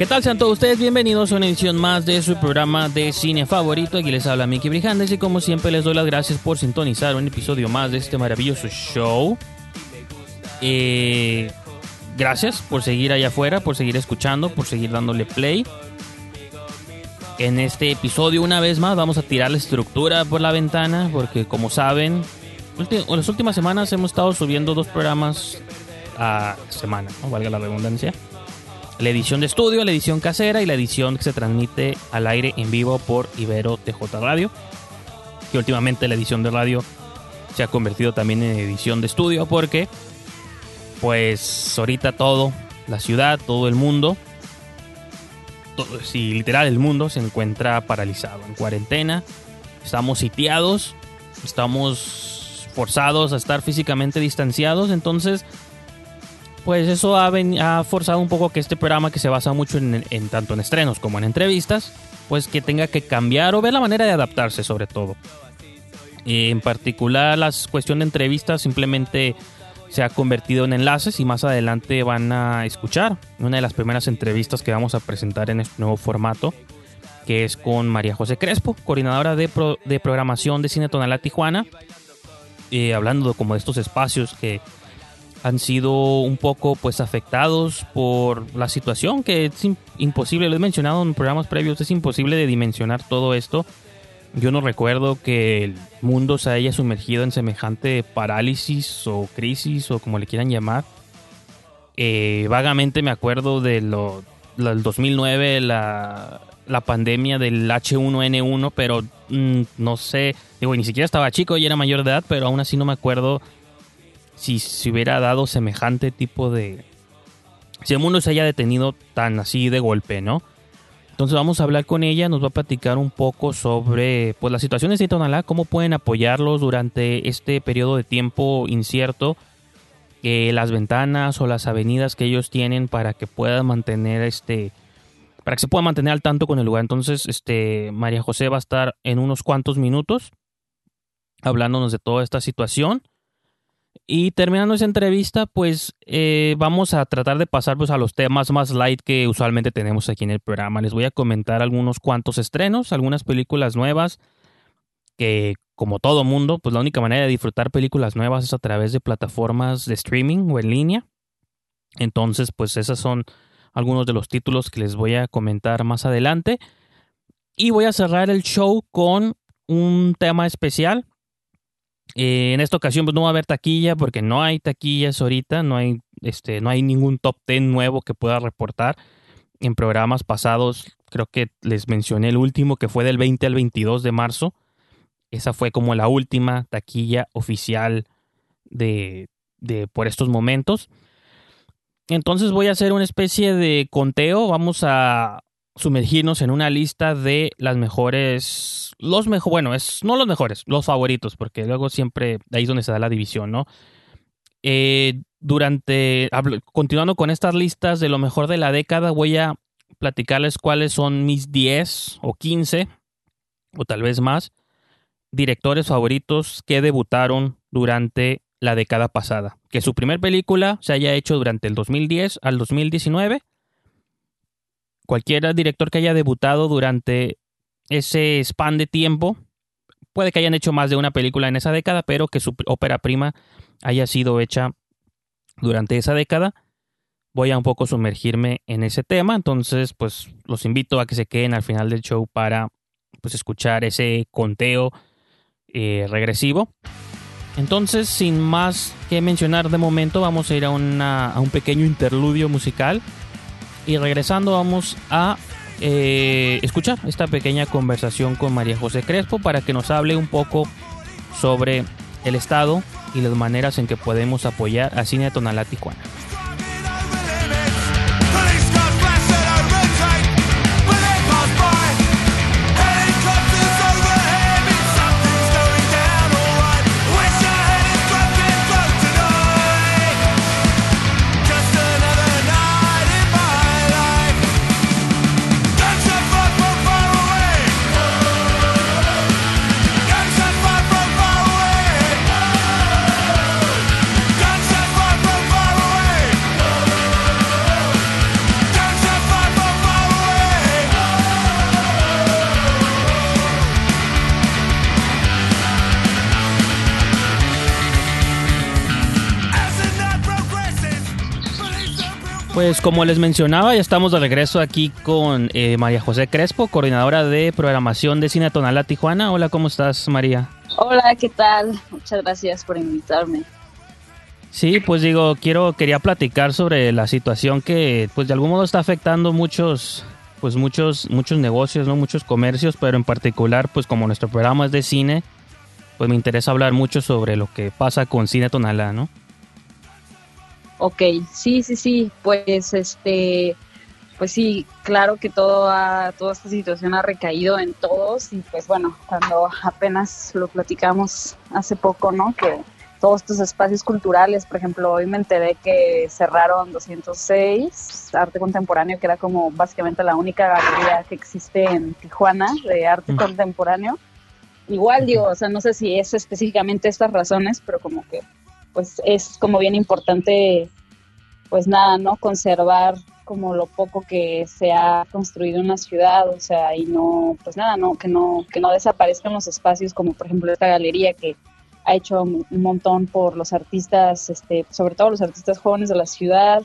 ¿qué tal? Sean todos ustedes bienvenidos a una edición más de su programa de cine favorito. Aquí les habla Miki Brijandes y como siempre les doy las gracias por sintonizar un episodio más de este maravilloso show. Eh, gracias por seguir allá afuera, por seguir escuchando, por seguir dándole play. En este episodio, una vez más, vamos a tirar la estructura por la ventana porque como saben, en las últimas semanas hemos estado subiendo dos programas a semana, ¿no? valga la redundancia la edición de estudio, la edición casera y la edición que se transmite al aire en vivo por Ibero TJ Radio. Que últimamente la edición de radio se ha convertido también en edición de estudio porque, pues, ahorita todo, la ciudad, todo el mundo, todo, literal el mundo se encuentra paralizado, en cuarentena. Estamos sitiados, estamos forzados a estar físicamente distanciados, entonces pues eso ha, forzado un poco que este programa que se basa mucho en, tanto en estrenos como en entrevistas, pues que tenga que cambiar o ver la manera de adaptarse sobre todo. Eh, en particular la cuestión de entrevistas simplemente se ha convertido en enlaces y más adelante van a escuchar una de las primeras entrevistas que vamos a presentar en este nuevo formato, que es con María José Crespo, coordinadora de programación de Cine Tonalá Tijuana, eh, hablando como de estos espacios que han sido un poco pues afectados por la situación que es im- imposible, lo he mencionado en programas previos, es imposible de dimensionar todo esto. Yo no recuerdo que el mundo se haya sumergido en semejante parálisis o crisis o como le quieran llamar. Eh, vagamente me acuerdo de lo del 2009, la, la pandemia del H1N1, pero mm, no sé, digo, ni siquiera estaba chico y era mayor de edad, pero aún así no me acuerdo si se hubiera dado semejante tipo de... Si el mundo se haya detenido tan así de golpe, ¿no? Entonces vamos a hablar con ella, nos va a platicar un poco sobre pues, las situaciones de Tonalá, cómo pueden apoyarlos durante este periodo de tiempo incierto, eh, las ventanas o las avenidas que ellos tienen para que puedan mantener este para que se pueda mantener al tanto con el lugar. Entonces, este María José va a estar en unos cuantos minutos hablándonos de toda esta situación. Y terminando esa entrevista, pues eh, vamos a tratar de pasar pues, a los temas más light que usualmente tenemos aquí en el programa. Les voy a comentar algunos cuantos estrenos, algunas películas nuevas, que como todo mundo, pues la única manera de disfrutar películas nuevas es a través de plataformas de streaming o en línea. Entonces, pues esos son algunos de los títulos que les voy a comentar más adelante. Y voy a cerrar el show con un tema especial. Eh, en esta ocasión pues no va a haber taquilla porque no hay taquillas ahorita, no hay, este, no hay ningún top 10 nuevo que pueda reportar. En programas pasados creo que les mencioné el último que fue del 20 al 22 de marzo. Esa fue como la última taquilla oficial de, de por estos momentos. Entonces voy a hacer una especie de conteo. Vamos a sumergirnos en una lista de las mejores, los mejores, bueno, es no los mejores, los favoritos, porque luego siempre ahí es donde se da la división, ¿no? Eh, durante, continuando con estas listas de lo mejor de la década, voy a platicarles cuáles son mis 10 o 15, o tal vez más, directores favoritos que debutaron durante la década pasada. Que su primer película se haya hecho durante el 2010 al 2019 cualquier director que haya debutado durante ese span de tiempo, puede que hayan hecho más de una película en esa década, pero que su ópera prima haya sido hecha durante esa década. Voy a un poco sumergirme en ese tema, entonces pues los invito a que se queden al final del show para pues escuchar ese conteo eh, regresivo. Entonces, sin más que mencionar de momento, vamos a ir a, una- a un pequeño interludio musical. Y regresando vamos a eh, escuchar esta pequeña conversación con María José Crespo para que nos hable un poco sobre el estado y las maneras en que podemos apoyar a Cine Tonalá Tijuana. Pues como les mencionaba, ya estamos de regreso aquí con eh, María José Crespo, coordinadora de programación de Cine Tonalá Tijuana. Hola, ¿cómo estás, María? Hola, ¿qué tal? Muchas gracias por invitarme. Sí, pues digo, quiero quería platicar sobre la situación que pues de algún modo está afectando muchos pues muchos muchos negocios, no muchos comercios, pero en particular pues como nuestro programa es de cine, pues me interesa hablar mucho sobre lo que pasa con Cine Tonalá, ¿no? Ok, sí, sí, sí, pues este, pues sí, claro que todo toda esta situación ha recaído en todos y pues bueno, cuando apenas lo platicamos hace poco, ¿no? Que todos estos espacios culturales, por ejemplo, hoy me enteré que cerraron 206 Arte Contemporáneo, que era como básicamente la única galería que existe en Tijuana de arte contemporáneo. Igual digo, o sea, no sé si es específicamente estas razones, pero como que pues es como bien importante, pues nada, ¿no? Conservar como lo poco que se ha construido en la ciudad, o sea, y no, pues nada, no, que no, que no desaparezcan los espacios como por ejemplo esta galería que ha hecho un montón por los artistas, este, sobre todo los artistas jóvenes de la ciudad,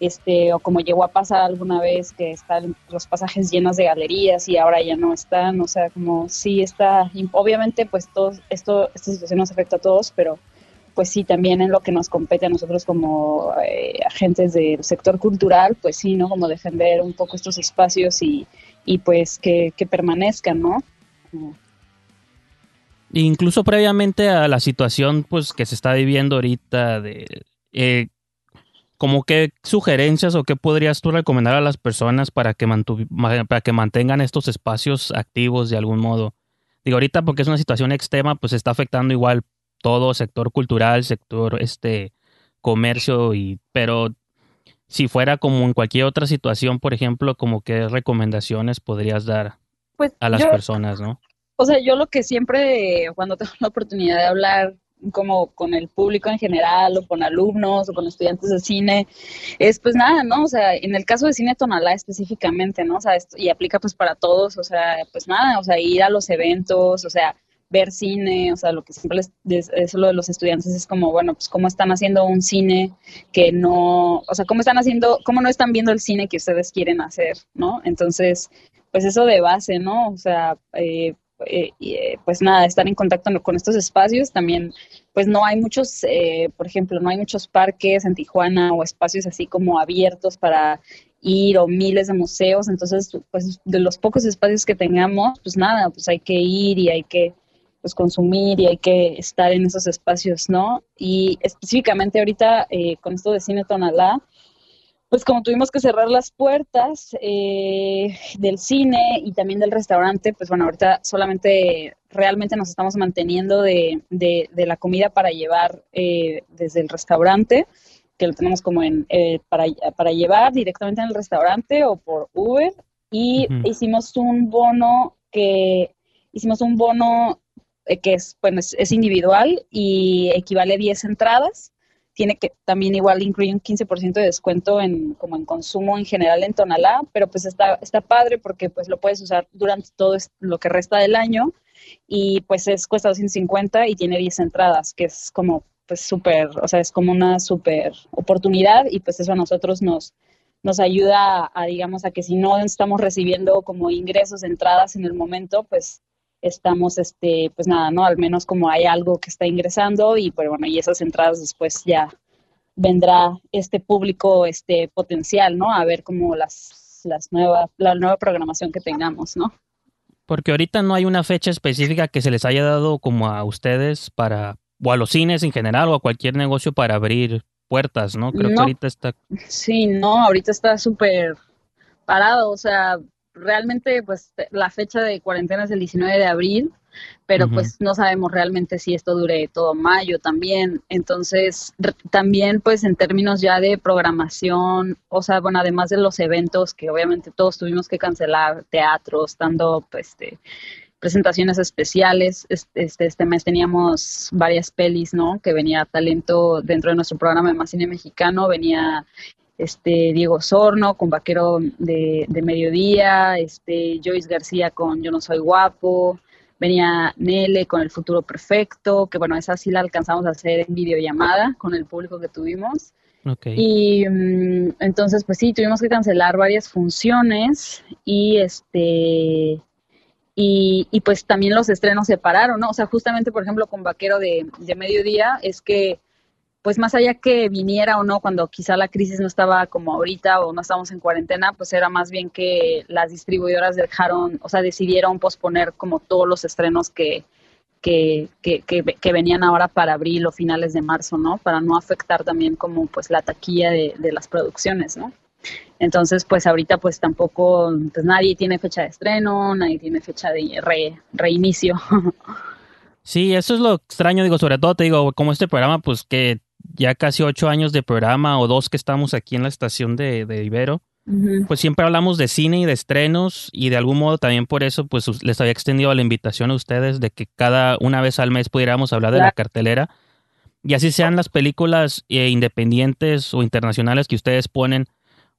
este, o como llegó a pasar alguna vez que están los pasajes llenos de galerías y ahora ya no están, o sea, como sí está, obviamente pues todo esto, esta situación nos afecta a todos, pero pues sí, también en lo que nos compete a nosotros como eh, agentes del sector cultural, pues sí, ¿no? Como defender un poco estos espacios y, y pues que, permanezcan, ¿no? Incluso previamente a la situación pues que se está viviendo ahorita de eh, como qué sugerencias o qué podrías tú recomendar a las personas para que para que mantengan estos espacios activos de algún modo. Digo ahorita porque es una situación extrema, pues está afectando igual todo sector cultural, sector este comercio y pero si fuera como en cualquier otra situación, por ejemplo, como qué recomendaciones podrías dar pues a las personas, ¿no? O sea, yo lo que siempre cuando tengo la oportunidad de hablar como con el público en general o con alumnos o con estudiantes de cine, es pues nada, ¿no? O sea, en el caso de Cine Tonalá específicamente, ¿no? O sea, esto, y aplica pues para todos, o sea, pues nada, o sea, ir a los eventos, o sea, ver cine, o sea, lo que siempre les, es lo de los estudiantes es como, bueno, pues cómo están haciendo un cine que no, o sea, cómo están haciendo, cómo no están viendo el cine que ustedes quieren hacer, ¿no? Entonces, pues eso de base, ¿no? O sea, eh, eh, eh, pues nada, estar en contacto con estos espacios. También, pues no hay muchos, por ejemplo, no hay muchos parques en Tijuana o espacios así como abiertos para ir o miles de museos. Entonces, pues de los pocos espacios que tengamos, pues nada, pues hay que ir y hay que pues consumir y hay que estar en esos espacios, ¿no? Y específicamente ahorita eh, con esto de Cine Tonalá, pues como tuvimos que cerrar las puertas eh, del cine y también del restaurante, pues bueno, ahorita solamente realmente nos estamos manteniendo de, la comida para llevar eh, desde el restaurante, que lo tenemos como en para, para llevar directamente en el restaurante o por Uber, y hicimos un bono que hicimos un bono eh, que es, bueno, es, individual y equivale a 10 entradas. Tiene que también igual incluye un 15% de descuento en, como en consumo en general en Tonalá, pero pues está, está padre porque pues lo puedes usar durante todo lo que resta del año y pues es cuesta 250 y tiene 10 entradas, que es como pues súper, o sea, es como una súper oportunidad y pues eso a nosotros nos, nos ayuda a, digamos, a que si no estamos recibiendo como ingresos entradas en el momento, pues estamos, este, pues nada, ¿no? Al menos como hay algo que está ingresando y pues bueno, y esas entradas después ya vendrá este público este potencial, ¿no? A ver como las, las nuevas, la nueva programación que tengamos, ¿no? Porque ahorita no hay una fecha específica que se les haya dado como a ustedes para o a los cines en general o a cualquier negocio para abrir puertas, ¿no? Creo que ahorita está... Sí, no, ahorita está súper parado, o sea, realmente pues la fecha de cuarentena es el 19 de abril, pero pues no sabemos realmente si esto dure todo mayo también. Entonces, también pues en términos ya de programación, o sea, bueno, además de los eventos que obviamente todos tuvimos que cancelar, teatros, dando pues este, presentaciones especiales. Este, este, mes teníamos varias pelis, ¿no? Que venía talento dentro de nuestro programa de Más Cine Mexicano, venía este Diego Sorno con Vaquero de, de Mediodía, este Joyce García con Yo no soy guapo, venía Nele con El futuro perfecto, que bueno, esa sí la alcanzamos a hacer en videollamada con el público que tuvimos. Y mm, entonces, pues sí, tuvimos que cancelar varias funciones y este y, y, pues también los estrenos se pararon, ¿no? O sea, justamente, por ejemplo, con Vaquero de, de Mediodía, es que pues más allá que viniera o no, cuando quizá la crisis no estaba como ahorita o no estábamos en cuarentena, pues era más bien que las distribuidoras dejaron, o sea, decidieron posponer como todos los estrenos que, que, que, que, venían ahora para abril o finales de marzo, ¿no? Para no afectar también como pues la taquilla de, de las producciones, ¿no? Entonces, pues ahorita pues tampoco, pues nadie tiene fecha de estreno, nadie tiene fecha de re, reinicio. Sí, eso es lo extraño, digo, sobre todo te digo, como este programa, pues que ya casi ocho años de programa o dos que estamos aquí en la estación de, de Ibero, pues siempre hablamos de cine y de estrenos y de algún modo también por eso pues les había extendido la invitación a ustedes de que cada una vez al mes pudiéramos hablar de la cartelera. Y así sean las películas eh, independientes o internacionales que ustedes ponen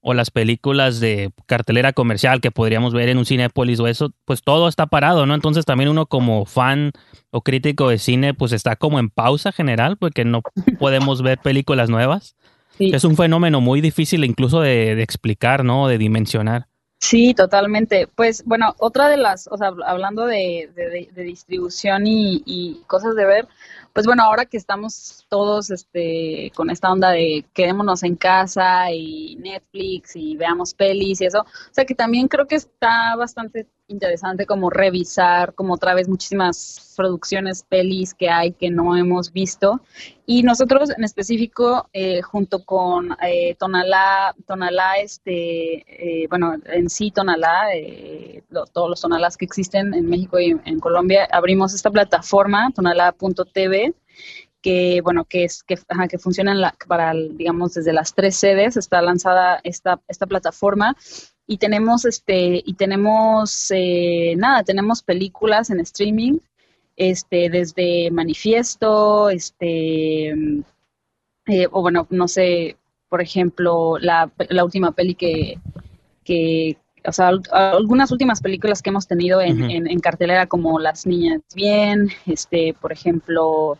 o las películas de cartelera comercial que podríamos ver en un Cinépolis o eso, pues todo está parado, ¿no? Entonces también uno como fan o crítico de cine, pues está como en pausa general porque no podemos ver películas nuevas. Es un fenómeno muy difícil incluso de, explicar, ¿no? De dimensionar. Sí, totalmente. Pues bueno, otra de las, o sea, hablando de, distribución y, y, cosas de ver, pues bueno, ahora que estamos todos este, con esta onda de quedémonos en casa y Netflix y veamos pelis y eso, o sea que también creo que está bastante interesante como revisar como otra vez muchísimas producciones, pelis que hay que no hemos visto. Y nosotros en específico, eh, junto con eh, Tonalá, Tonalá, este, eh, bueno, en sí Tonalá, eh, todos los Tonalás que existen en México y en Colombia, abrimos esta plataforma, tonalá.tv, que bueno que es que, que funciona la, para digamos desde las tres sedes está lanzada esta esta plataforma y tenemos este y tenemos eh, nada tenemos películas en streaming este desde manifiesto este eh, o bueno no sé por ejemplo la, la última peli que, que o sea, algunas últimas películas que hemos tenido en, en, cartelera como Las Niñas Bien, este, por ejemplo,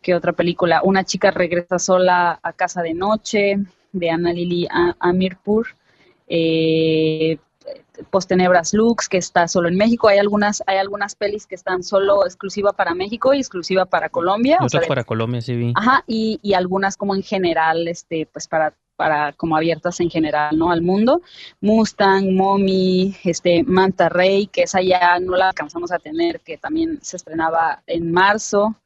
¿qué otra película? Una chica regresa sola a casa de noche, de Ana Lili Amirpur, eh, Postenebras Lux, que está solo en México. Hay algunas, hay algunas pelis que están solo exclusiva para México y exclusiva para Colombia. Otras para Colombia, sí vi. Ajá, y, y, algunas como en general, este, pues para, para como abiertas en general, ¿no? Al mundo. Mustang, Mommy, este, Manta Rey, que esa ya no la alcanzamos a tener, que también se estrenaba en marzo.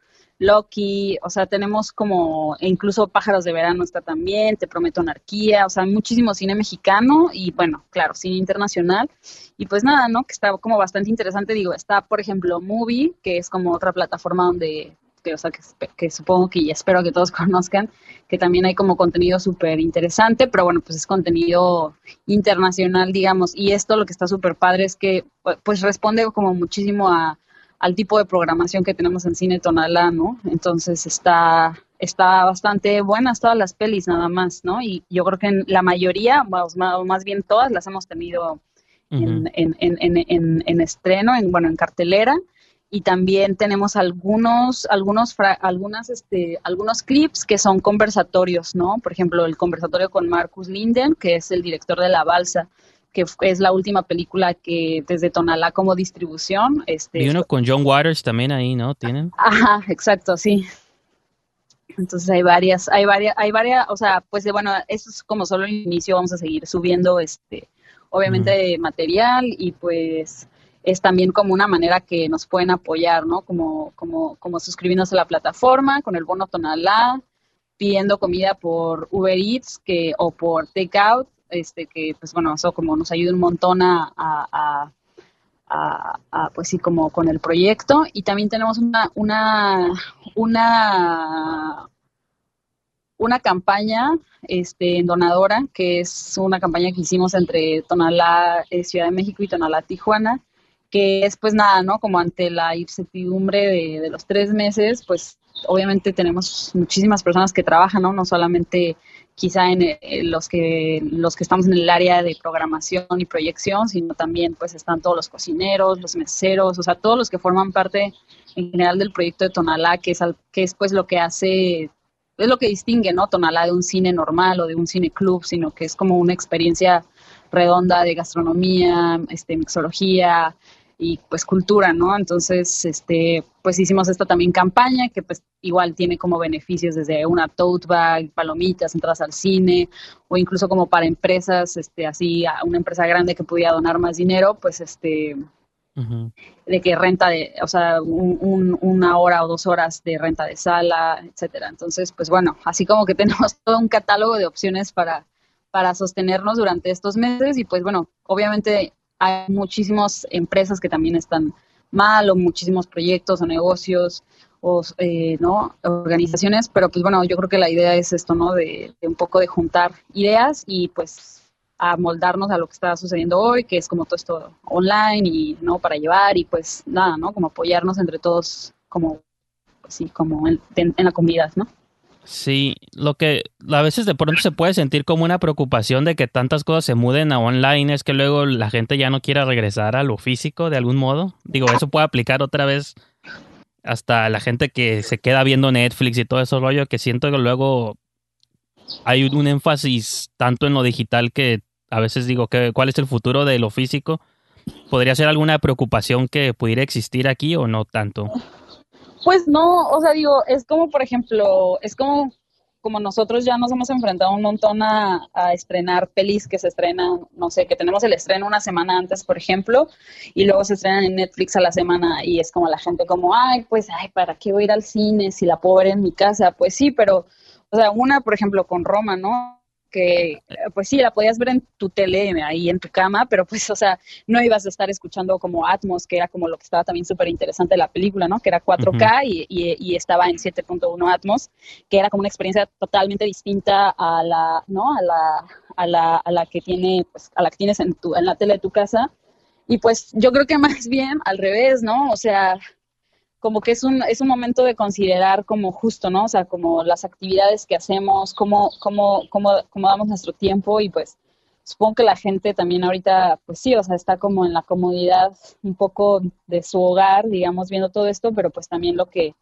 Loki, o sea, tenemos como, incluso Pájaros de Verano está también, Te Prometo Anarquía, o sea, muchísimo cine mexicano y bueno, claro, cine internacional. Y pues nada, ¿no? Que está como bastante interesante, digo, está por ejemplo Movie, que es como otra plataforma donde, que, o sea, que, supongo que y espero que todos conozcan, que también hay como contenido súper interesante, pero bueno, pues es contenido internacional, digamos, y esto lo que está súper padre es que pues responde como muchísimo a al tipo de programación que tenemos en Cine Tonalá, ¿no? Entonces está, está bastante buenas todas las pelis nada más, ¿no? Y yo creo que en la mayoría, o más bien todas, las hemos tenido en, en, en, en, estreno, en, bueno, en cartelera. Y también tenemos algunos, algunos, algunas, este, algunos clips que son conversatorios, ¿no? Por ejemplo, el conversatorio con Marcus Linden, que es el director de La Balsa, que es la última película que desde Tonalá como distribución. Este, y uno con John Waters también ahí, ¿no? ¿Tienen? Ajá, exacto, sí. Entonces hay varias, hay varias, hay varias, o sea, pues de, bueno, eso es como solo el inicio, vamos a seguir subiendo este, obviamente material y pues es también como una manera que nos pueden apoyar, ¿no? Como, como, como suscribiéndose a la plataforma con el bono Tonalá, pidiendo comida por Uber Eats que, o por Takeout, este, que pues bueno, eso como nos ayuda un montón a, pues sí, como con el proyecto. Y también tenemos una, una, una, una campaña este, donadora, que es una campaña que hicimos entre Tonalá, eh, Ciudad de México y Tonalá, Tijuana, que es pues nada, ¿no? Como ante la incertidumbre de, los tres meses, pues obviamente tenemos muchísimas personas que trabajan, ¿no? No solamente quizá en, eh, los que los que estamos en el área de programación y proyección, sino también pues están todos los cocineros, los meseros, o sea, todos los que forman parte en general del proyecto de Tonalá, que es, que es pues lo que hace, es lo que distingue, ¿no? Tonalá de un cine normal o de un cine club, sino que es como una experiencia redonda de gastronomía, este, mixología, y pues cultura, ¿no? Entonces, este, pues hicimos esta también campaña que pues igual tiene como beneficios desde una tote bag, palomitas, entradas al cine o incluso como para empresas, este, así a una empresa grande que pudiera donar más dinero, pues este, de que renta de, o sea, una hora o dos horas de renta de sala, etcétera. Entonces, pues bueno, así como que tenemos todo un catálogo de opciones para para sostenernos durante estos meses y pues bueno, obviamente hay muchísimas empresas que también están mal o muchísimos proyectos o negocios o eh, no organizaciones pero pues bueno yo creo que la idea es esto no de, un poco de juntar ideas y pues amoldarnos a lo que está sucediendo hoy que es como todo esto online y no para llevar y pues nada no como apoyarnos entre todos como pues, sí como en, en la comunidad no Sí, lo que a veces de pronto se puede sentir como una preocupación de que tantas cosas se muden a online es que luego la gente ya no quiera regresar a lo físico de algún modo. Digo, eso puede aplicar otra vez hasta la gente que se queda viendo Netflix y todo eso rollo, que siento que luego hay un énfasis tanto en lo digital que a veces digo que cuál es el futuro de lo físico. ¿Podría ser alguna preocupación que pudiera existir aquí o no tanto? Pues no, o sea, digo, es como, por ejemplo, es como, como nosotros ya nos hemos enfrentado un montón a, estrenar pelis que se estrenan, no sé, que tenemos el estreno una semana antes, por ejemplo, y luego se estrenan en Netflix a la semana y es como la gente como, ay, pues, ay, ¿para qué voy a ir al cine si la puedo ver en mi casa? Pues sí, pero, o sea, una, por ejemplo, con Roma, ¿no? Que pues sí, la podías ver en tu tele, ahí en tu cama, pero pues, o sea, no ibas a estar escuchando como Atmos, que era como lo que estaba también súper interesante de la película, ¿no? Que era 4K y, y, estaba en 7.1 Atmos, que era como una experiencia totalmente distinta a la, ¿no? A la, a la, a la que tiene, pues, a la que tienes en tu, en la tele de tu casa. Y pues yo creo que más bien al revés, ¿no? O sea, como que es un, es un momento de considerar como justo, ¿no? O sea, como las actividades que hacemos, cómo, cómo, cómo, cómo damos nuestro tiempo y pues supongo que la gente también ahorita, pues sí, o sea, está como en la comodidad un poco de su hogar, digamos, viendo todo esto, pero pues también lo que,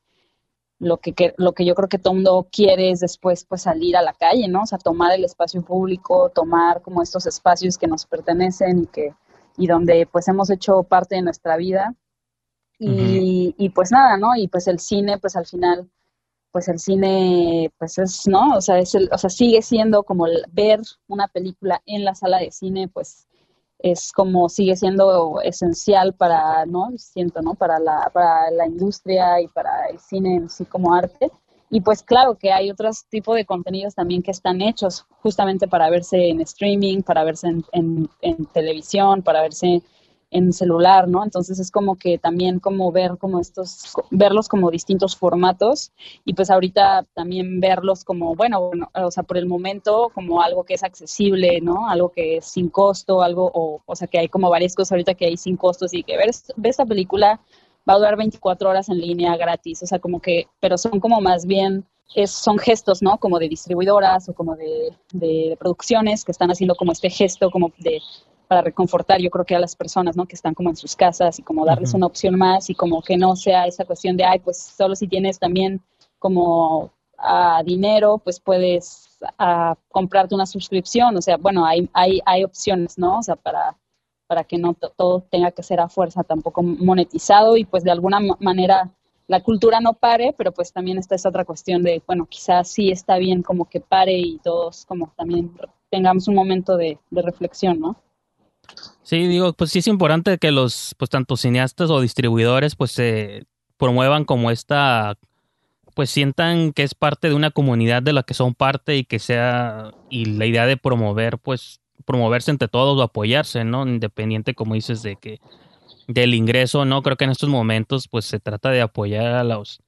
lo que, lo que yo creo que todo mundo quiere es después pues salir a la calle, ¿no? O sea, tomar el espacio público, tomar como estos espacios que nos pertenecen y que, y donde pues hemos hecho parte de nuestra vida y, y, pues nada, ¿no? Y pues el cine, pues al final, pues el cine, pues es, ¿no? O sea, es el, o sea, sigue siendo como ver una película en la sala de cine, pues es como sigue siendo esencial para, ¿no? Siento, ¿no? Para la, para la industria y para el cine en sí como arte. Y pues claro que hay otros tipos de contenidos también que están hechos justamente para verse en streaming, para verse en, televisión, para verse en celular, ¿no? Entonces es como que también como ver como estos, verlos como distintos formatos y pues ahorita también verlos como, bueno, o sea, por el momento como algo que es accesible, ¿no? Algo que es sin costo, algo, o, o sea, que hay como varias cosas ahorita que hay sin costos y que ver, ver esta película va a durar 24 horas en línea gratis, o sea, como que, pero son como más bien... Es, son gestos, ¿no? Como de distribuidoras o como de, de producciones que están haciendo como este gesto como de para reconfortar, yo creo que a las personas, ¿no? Que están como en sus casas y como darles una opción más y como que no sea esa cuestión de, ay, pues solo si tienes también como uh, dinero, pues puedes comprarte una suscripción, o sea, bueno, hay, hay, hay opciones, ¿no? O sea, para, para que no todo tenga que ser a fuerza tampoco monetizado y pues de alguna manera la cultura no pare, pero pues también está esa otra cuestión de, bueno, quizás sí está bien como que pare y todos como también tengamos un momento de, de reflexión, ¿no? Sí, digo, pues sí es importante que los, pues tanto cineastas o distribuidores, pues se promuevan como esta, pues sientan que es parte de una comunidad de la que son parte y que sea, y la idea de promover, pues promoverse entre todos o apoyarse, ¿no? Independiente, como dices, de que del ingreso, ¿no? Creo que en estos momentos, pues se trata de apoyar a los,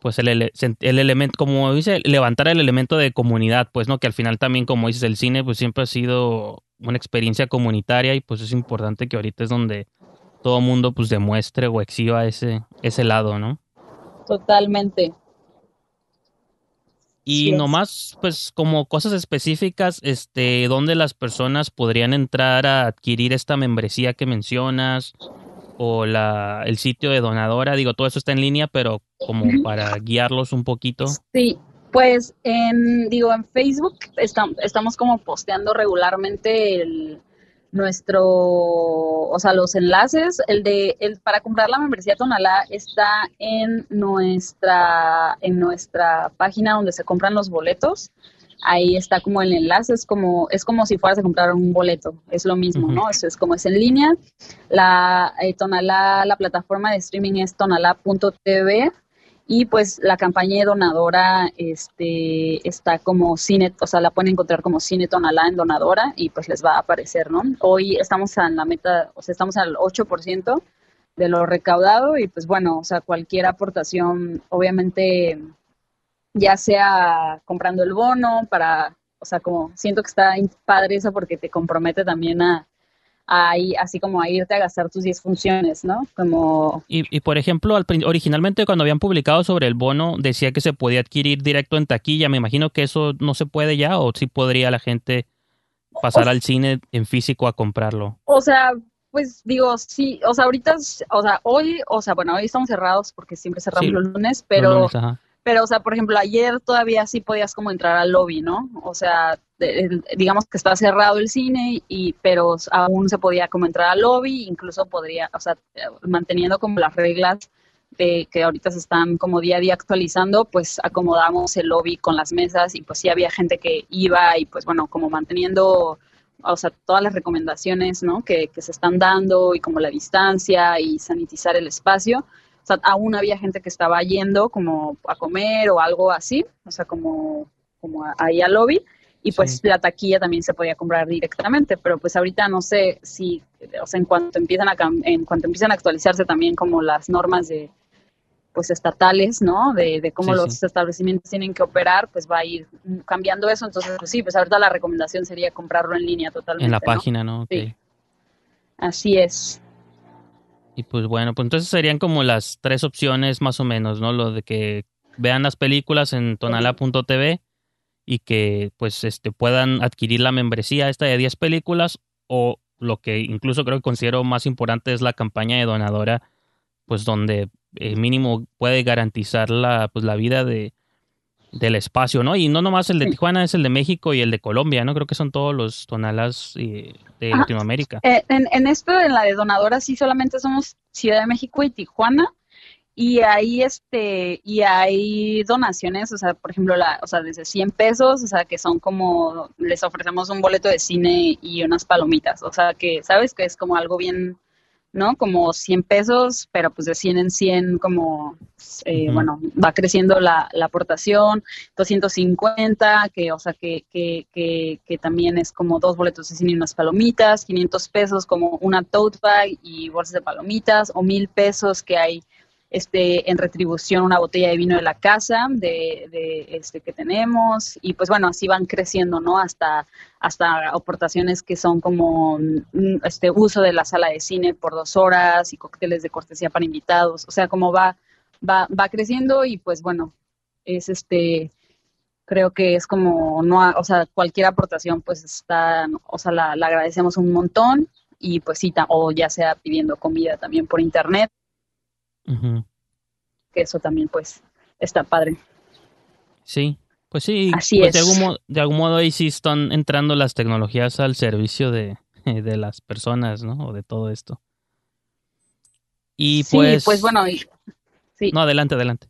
pues el, el, elemento, como dice, levantar el elemento de comunidad, pues, ¿no? Que al final también, como dices, el cine, pues siempre ha sido una experiencia comunitaria y pues es importante que ahorita es donde todo mundo pues demuestre o exhiba ese, ese lado, ¿no? Totalmente. Y nomás, pues, como cosas específicas, este, ¿dónde las personas podrían entrar a adquirir esta membresía que mencionas? O la, el sitio de donadora, digo, todo eso está en línea, pero como para guiarlos un poquito. Sí, pues en, digo, en Facebook estamos como posteando regularmente el, nuestro, o sea, los enlaces, el de, el, para comprar la membresía Tonalá está en nuestra, en nuestra página donde se compran los boletos. Ahí está como el enlace, es como, es como si fueras a comprar un boleto, es lo mismo, ¿no? Eso es como es en línea. La eh, Tonalá, la plataforma de streaming es tonalá.tv y pues la campaña donadora este, está como cine, o sea, la pueden encontrar como cine tonalá en donadora y pues les va a aparecer, ¿no? Hoy estamos en la meta, o sea, estamos al 8% de lo recaudado y pues bueno, o sea, cualquier aportación, obviamente, ya sea comprando el bono para, o sea, como siento que está padre eso porque te compromete también a, así como a irte a gastar tus 10 funciones, ¿no? Como... Y, y por ejemplo, originalmente cuando habían publicado sobre el bono decía que se podía adquirir directo en taquilla. Me imagino que eso no se puede ya o sí podría la gente pasar al cine en físico a comprarlo. O sea, pues digo, sí, o sea, ahorita, o sea, hoy, o sea, bueno, hoy estamos cerrados porque siempre cerramos los lunes, pero... Pero, o sea, por ejemplo, ayer todavía sí podías como entrar al lobby, ¿no? O sea, digamos que está cerrado el cine, y pero aún se podía como entrar al lobby, incluso podría, o sea, manteniendo como las reglas de que ahorita se están como día a día actualizando, pues acomodamos el lobby con las mesas y pues sí había gente que iba y pues bueno, como manteniendo, o sea, todas las recomendaciones, ¿no? Que, que se están dando y como la distancia y sanitizar el espacio o sea, aún había gente que estaba yendo como a comer o algo así, o sea, como, como ahí al lobby. Y pues la taquilla también se podía comprar directamente, pero pues ahorita no sé si, o sea, en cuanto empiezan a, en cuanto empiezan a actualizarse también como las normas de, pues estatales, ¿no? De, de cómo los establecimientos tienen que operar, pues va a ir cambiando eso. Entonces, pues sí, pues ahorita la recomendación sería comprarlo en línea totalmente. En la página, ¿no? Sí. Así es. Y pues bueno, pues entonces serían como las tres opciones más o menos, ¿no? Lo de que vean las películas en tonala.tv y que pues este puedan adquirir la membresía esta de 10 películas o lo que incluso creo que considero más importante es la campaña de donadora, pues donde eh, mínimo puede garantizar la pues la vida de del espacio, ¿no? Y no nomás el de Tijuana, es el de México y el de Colombia, ¿no? Creo que son todos los tonalas de Latinoamérica. Eh, en, esto, en la de donadora, sí solamente somos Ciudad de México y Tijuana. Y ahí, este, y hay donaciones, o sea, por ejemplo, la, o sea, desde 100 pesos, o sea, que son como, les ofrecemos un boleto de cine y unas palomitas, o sea, que, ¿sabes? Que es como algo bien, ¿no? Como 100 pesos, pero pues de 100 en 100 como, eh, bueno, va creciendo la, la, aportación, 250, que, o sea, que, que, que, que, también es como dos boletos de cine y unas palomitas, 500 pesos como una tote bag y bolsas de palomitas, o mil pesos que hay este, en retribución una botella de vino de la casa de, de, este, que tenemos y pues bueno, así van creciendo, ¿no? Hasta, hasta aportaciones que son como mm, este uso de la sala de cine por dos horas y cócteles de cortesía para invitados, o sea, como va, va, va creciendo y pues bueno, es este, creo que es como, no, o sea, cualquier aportación pues está, o sea, la, agradecemos un montón y pues sí, o ya sea pidiendo comida también por internet que eso también pues está padre. Sí, pues sí, Así pues, De, algún modo, de algún modo ahí sí están entrando las tecnologías al servicio de, de las personas, ¿no? O de todo esto. Y pues... Sí, pues bueno, sí. No, adelante, adelante.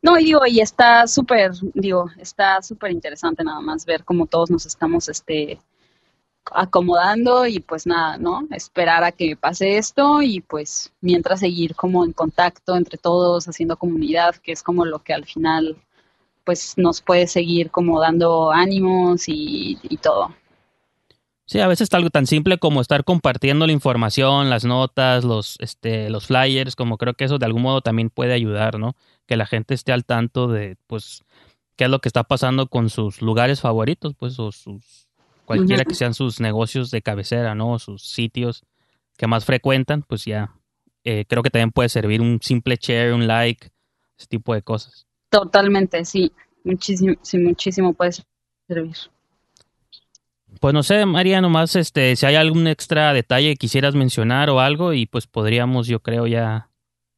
No, y digo, y está súper, digo, está súper interesante nada más ver cómo todos nos estamos, este, acomodando y pues nada, ¿no? Esperar a que pase esto y pues mientras seguir como en contacto entre todos, haciendo comunidad, que es como lo que al final pues nos puede seguir como dando ánimos y, y todo. Sí, a veces algo tan simple como estar compartiendo la información, las notas, los, este, los flyers, como creo que eso de algún modo también puede ayudar, ¿no? Que la gente esté al tanto de, pues, qué es lo que está pasando con sus lugares favoritos, pues, o sus, cualquiera que sean sus negocios de cabecera, ¿no? sus sitios que más frecuentan, pues ya, eh, creo que también puede servir un simple share, un like, ese tipo de cosas. Totalmente, sí, muchísimo, sí, muchísimo puede servir. Pues no sé, María, nomás este, si hay algún extra detalle que quisieras mencionar o algo, y pues podríamos, yo creo, ya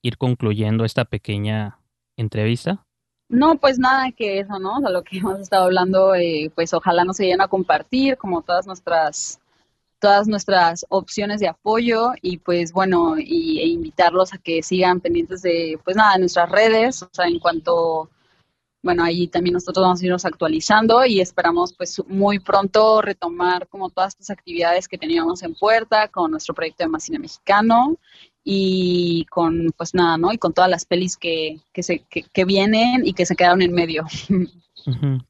ir concluyendo esta pequeña entrevista. No, pues nada que eso, ¿no? O lo que hemos estado hablando, eh, pues ojalá nos se a compartir como todas nuestras todas nuestras opciones de apoyo y pues bueno, y, e invitarlos a que sigan pendientes de, pues nada, nuestras redes, o sea, en cuanto bueno, ahí también nosotros vamos a irnos actualizando y esperamos pues muy pronto retomar como todas estas actividades que teníamos en puerta con nuestro proyecto de Más Cine Mexicano y con pues nada, ¿no? Y con todas las pelis que, que, se, que, vienen y que se quedaron en medio.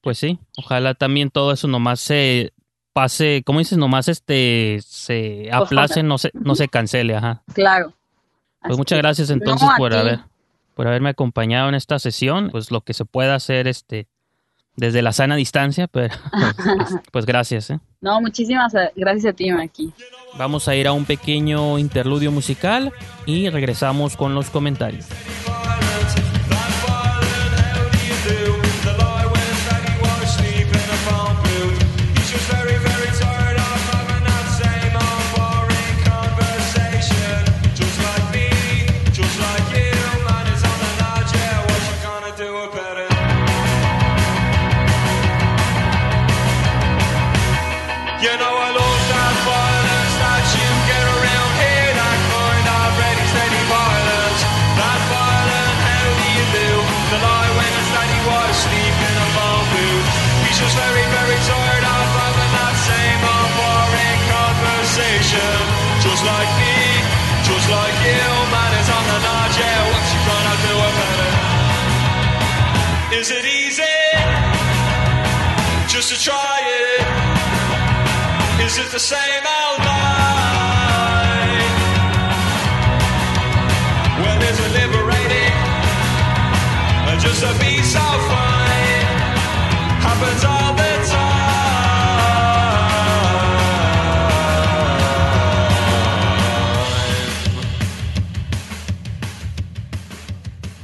Pues sí, ojalá también todo eso nomás se pase, ¿cómo dices? Nomás este se aplace, no se, no se cancele, ajá. Claro. Pues muchas gracias entonces por haber por haberme acompañado en esta sesión. Pues lo que se pueda hacer este desde la sana distancia, pero pues, pues, gracias. ¿eh? No, muchísimas gracias a ti, Maki. Vamos a ir a un pequeño interludio musical y regresamos con los comentarios. Just to try it? Is it the same old night? Well, is it liberating? Just to be so fine happens all the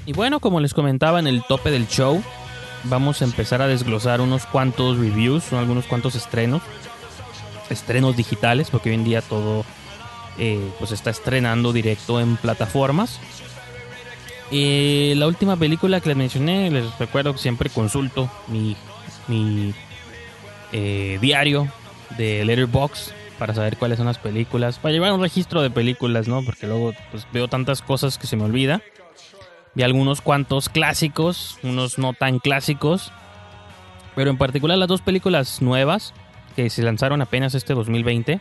Y bueno, como les comentaba en el tope del show, vamos a empezar a desglosar unos cuantos reviews, algunos cuantos estrenos, estrenos digitales, porque hoy en día todo eh, pues está estrenando directo en plataformas. Eh, la última película que les mencioné, les recuerdo que siempre consulto mi, mi eh, diario de Letterboxd para saber cuáles son las películas, para llevar un registro de películas, ¿no? Porque luego pues, veo tantas cosas que se me olvida y algunos cuantos clásicos, unos no tan clásicos, pero en particular las dos películas nuevas que se lanzaron apenas este 2020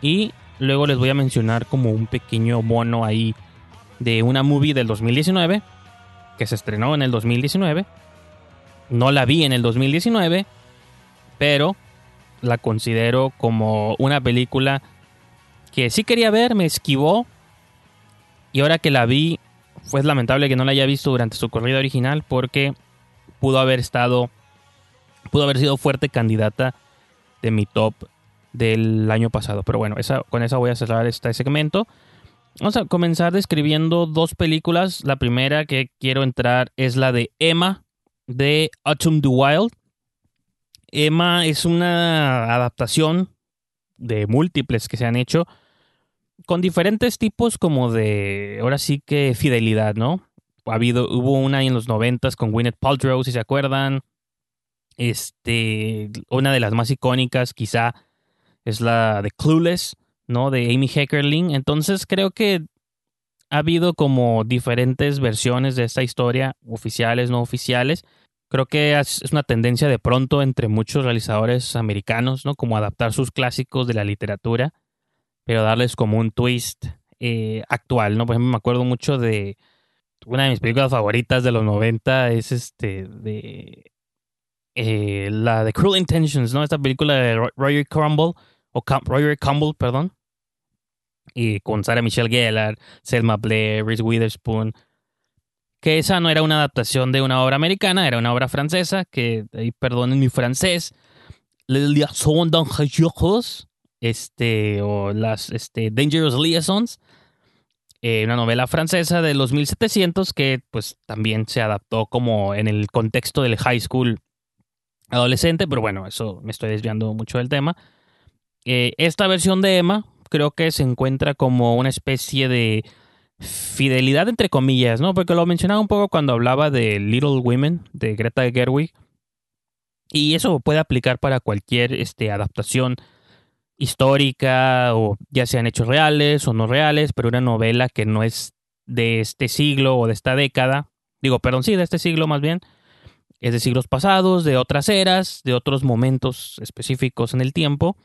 y luego les voy a mencionar como un pequeño bono ahí de una movie del 2019 que se estrenó en el 2019. No la vi en el 2019, pero la considero como una película que sí quería ver, me esquivó y ahora que la vi fue lamentable que no la haya visto durante su corrida original porque pudo haber estado, pudo haber sido fuerte candidata de mi top del año pasado. Pero bueno, con esa voy a cerrar este segmento. Vamos a comenzar describiendo dos películas. La primera que quiero entrar es la de Emma de Autumn the Wild. Emma es una adaptación de múltiples que se han hecho con diferentes tipos como de, ahora sí que fidelidad, ¿no? Ha habido, hubo una en los noventas con Gwyneth Paltrow, si se acuerdan. Este, una de las más icónicas quizá es la de Clueless, ¿no? De Amy Heckerling. Entonces creo que ha habido como diferentes versiones de esta historia, oficiales, no oficiales. Creo que es una tendencia de pronto entre muchos realizadores americanos, ¿no? Como adaptar sus clásicos de la literatura, pero darles como un twist eh, actual, ¿no? Por ejemplo, me acuerdo mucho de una de mis películas favoritas de los 90 es este de eh, la de Cruel Intentions, ¿no? Esta película de Roger Crumble, o Roger Campbell, perdón, y con Sarah Michelle Gellar, Selma Blair, Reese Witherspoon, que esa no era una adaptación de una obra americana, era una obra francesa, que ahí perdonen mi francés, Les Liaisons Dangereuses, este, o las este, Dangerous Liaisons, eh, una novela francesa de los 1700 que pues también se adaptó como en el contexto del high school adolescente, pero bueno, eso me estoy desviando mucho del tema. Eh, esta versión de Emma creo que se encuentra como una especie de fidelidad entre comillas, ¿no? Porque lo mencionaba un poco cuando hablaba de Little Women de Greta Gerwig. Y eso puede aplicar para cualquier este, adaptación histórica o ya sean hechos reales o no reales, pero una novela que no es de este siglo o de esta década, digo, perdón, sí, de este siglo más bien, es de siglos pasados, de otras eras, de otros momentos específicos en el tiempo.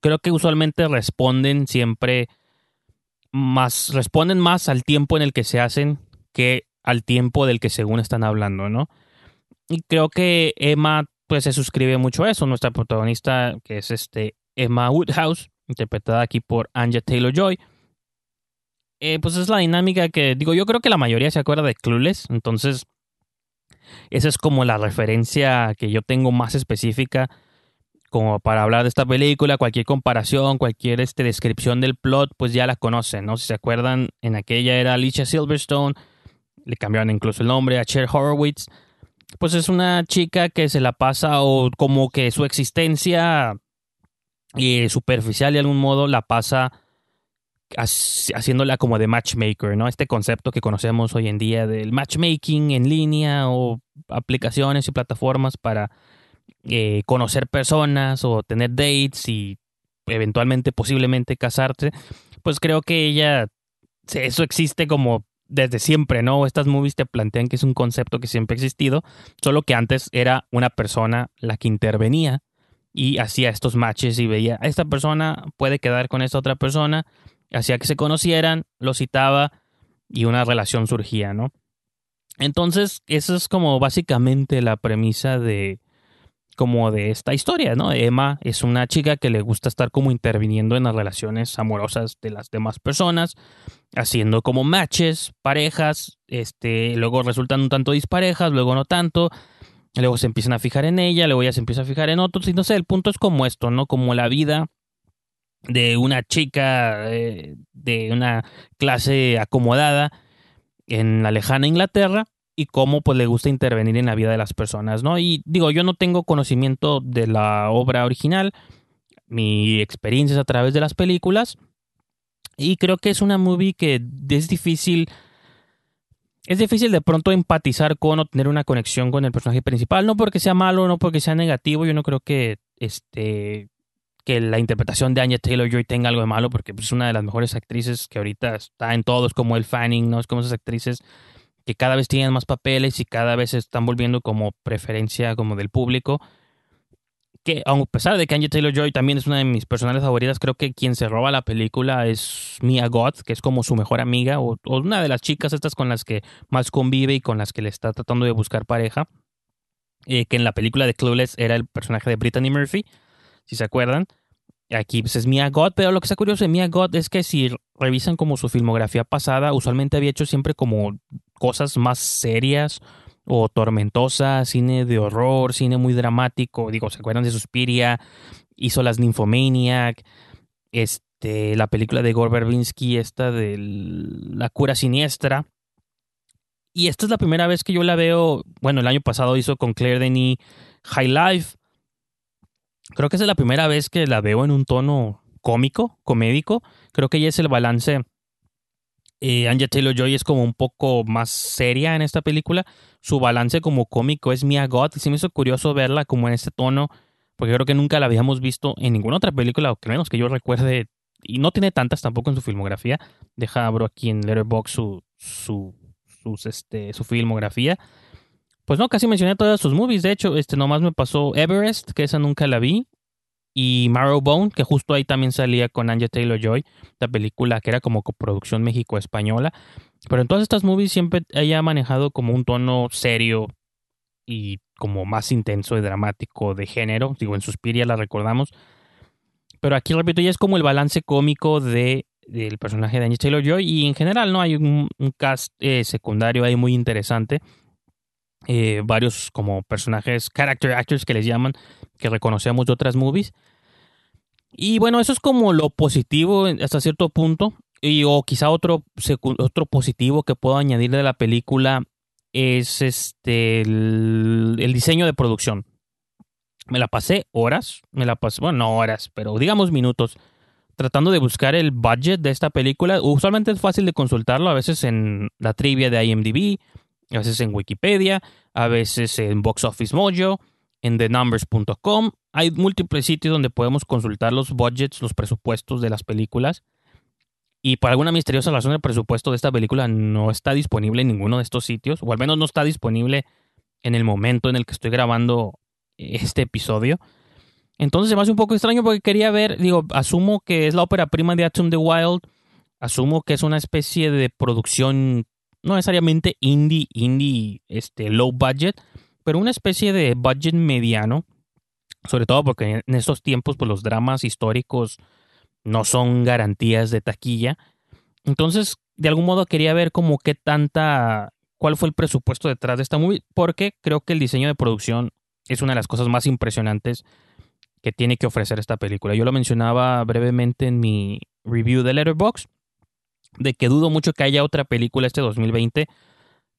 Creo que usualmente responden siempre más, responden más al tiempo en el que se hacen que al tiempo del que según están hablando, ¿no? Y creo que Emma pues se suscribe mucho a eso. Nuestra protagonista, que es este Emma Woodhouse, interpretada aquí por Anja Taylor Joy. Eh, pues es la dinámica que, digo, yo creo que la mayoría se acuerda de Clueless, entonces esa es como la referencia que yo tengo más específica como para hablar de esta película, cualquier comparación, cualquier este, descripción del plot, pues ya la conocen, ¿no? Si se acuerdan, en aquella era Alicia Silverstone, le cambiaron incluso el nombre a Cher Horowitz, pues es una chica que se la pasa o como que su existencia y superficial de algún modo la pasa haciéndola como de matchmaker, ¿no? Este concepto que conocemos hoy en día del matchmaking en línea o aplicaciones y plataformas para eh, conocer personas o tener dates y eventualmente posiblemente casarte, pues creo que ella, eso existe como desde siempre, ¿no? Estas movies te plantean que es un concepto que siempre ha existido, solo que antes era una persona la que intervenía y hacía estos matches y veía, esta persona puede quedar con esta otra persona, hacía que se conocieran, lo citaba y una relación surgía, ¿no? Entonces, eso es como básicamente la premisa de como de esta historia, ¿no? Emma es una chica que le gusta estar como interviniendo en las relaciones amorosas de las demás personas, haciendo como matches, parejas, este, luego resultan un tanto disparejas, luego no tanto, luego se empiezan a fijar en ella, luego ella se empieza a fijar en otros, y no sé, el punto es como esto, ¿no? Como la vida de una chica eh, de una clase acomodada en la lejana Inglaterra y cómo pues le gusta intervenir en la vida de las personas, ¿no? Y digo, yo no tengo conocimiento de la obra original, mi experiencia es a través de las películas y creo que es una movie que es difícil es difícil de pronto empatizar con o tener una conexión con el personaje principal, no porque sea malo, no porque sea negativo, yo no creo que este que la interpretación de Anya Taylor Joy tenga algo de malo, porque pues, es una de las mejores actrices que ahorita está en todos, como el Fanning, ¿no? Es como esas actrices que cada vez tienen más papeles y cada vez se están volviendo como preferencia como del público. Que a pesar de que Anya Taylor Joy también es una de mis personales favoritas, creo que quien se roba la película es Mia Goth, que es como su mejor amiga o, o una de las chicas estas con las que más convive y con las que le está tratando de buscar pareja. Eh, que en la película de Clueless era el personaje de Brittany Murphy si se acuerdan. Aquí pues, es Mia God, pero lo que está curioso de Mia God es que si revisan como su filmografía pasada, usualmente había hecho siempre como cosas más serias o tormentosas, cine de horror, cine muy dramático. Digo, ¿se acuerdan de Suspiria? Hizo las Nymphomaniac, este, la película de Gore Verbinski, esta de La cura siniestra. Y esta es la primera vez que yo la veo, bueno, el año pasado hizo con Claire Denis High Life, Creo que es la primera vez que la veo en un tono cómico, comédico. Creo que ya es el balance. Eh, Taylor Joy es como un poco más seria en esta película. Su balance como cómico es Mia Goth. Y sí me hizo curioso verla como en este tono, porque creo que nunca la habíamos visto en ninguna otra película, o que menos que yo recuerde. Y no tiene tantas tampoco en su filmografía. Deja abro aquí en Letterboxd su, su, sus, este, su filmografía. Pues no, casi mencioné todas sus movies. De hecho, este nomás me pasó Everest, que esa nunca la vi. Y Marrowbone, que justo ahí también salía con Anja Taylor Joy, la película que era como coproducción México-española. Pero en todas estas movies siempre ella ha manejado como un tono serio y como más intenso y dramático de género. Digo, en Suspiria la recordamos. Pero aquí, repito, ya es como el balance cómico de, del personaje de Anya Taylor Joy. Y en general, ¿no? Hay un, cast eh, secundario ahí muy interesante. Eh, varios como personajes, character actors que les llaman, que reconocemos de otras movies. Y bueno, eso es como lo positivo hasta cierto punto. Y, o quizá otro, otro positivo que puedo añadir de la película es este el, diseño de producción. Me la pasé horas, me la pasé, bueno, no horas, pero digamos minutos, tratando de buscar el budget de esta película. Usualmente es fácil de consultarlo, a veces en la trivia de IMDb, a veces en Wikipedia, a veces en Box Office Mojo, en thenumbers.com. Hay múltiples sitios donde podemos consultar los budgets, los presupuestos de las películas. Y por alguna misteriosa razón el presupuesto de esta película no está disponible en ninguno de estos sitios, o al menos no está disponible en el momento en el que estoy grabando este episodio. Entonces se me hace un poco extraño porque quería ver, digo, asumo que es la ópera prima de Atom the Wild, asumo que es una especie de producción no necesariamente indie, indie, este, low budget, pero una especie de budget mediano, sobre todo porque en estos tiempos pues los dramas históricos no son garantías de taquilla. Entonces, de algún modo quería ver como qué tanta, cuál fue el presupuesto detrás de esta movie, porque creo que el diseño de producción es una de las cosas más impresionantes que tiene que ofrecer esta película. Yo lo mencionaba brevemente en mi review de Letterboxd, de que dudo mucho que haya otra película este 2020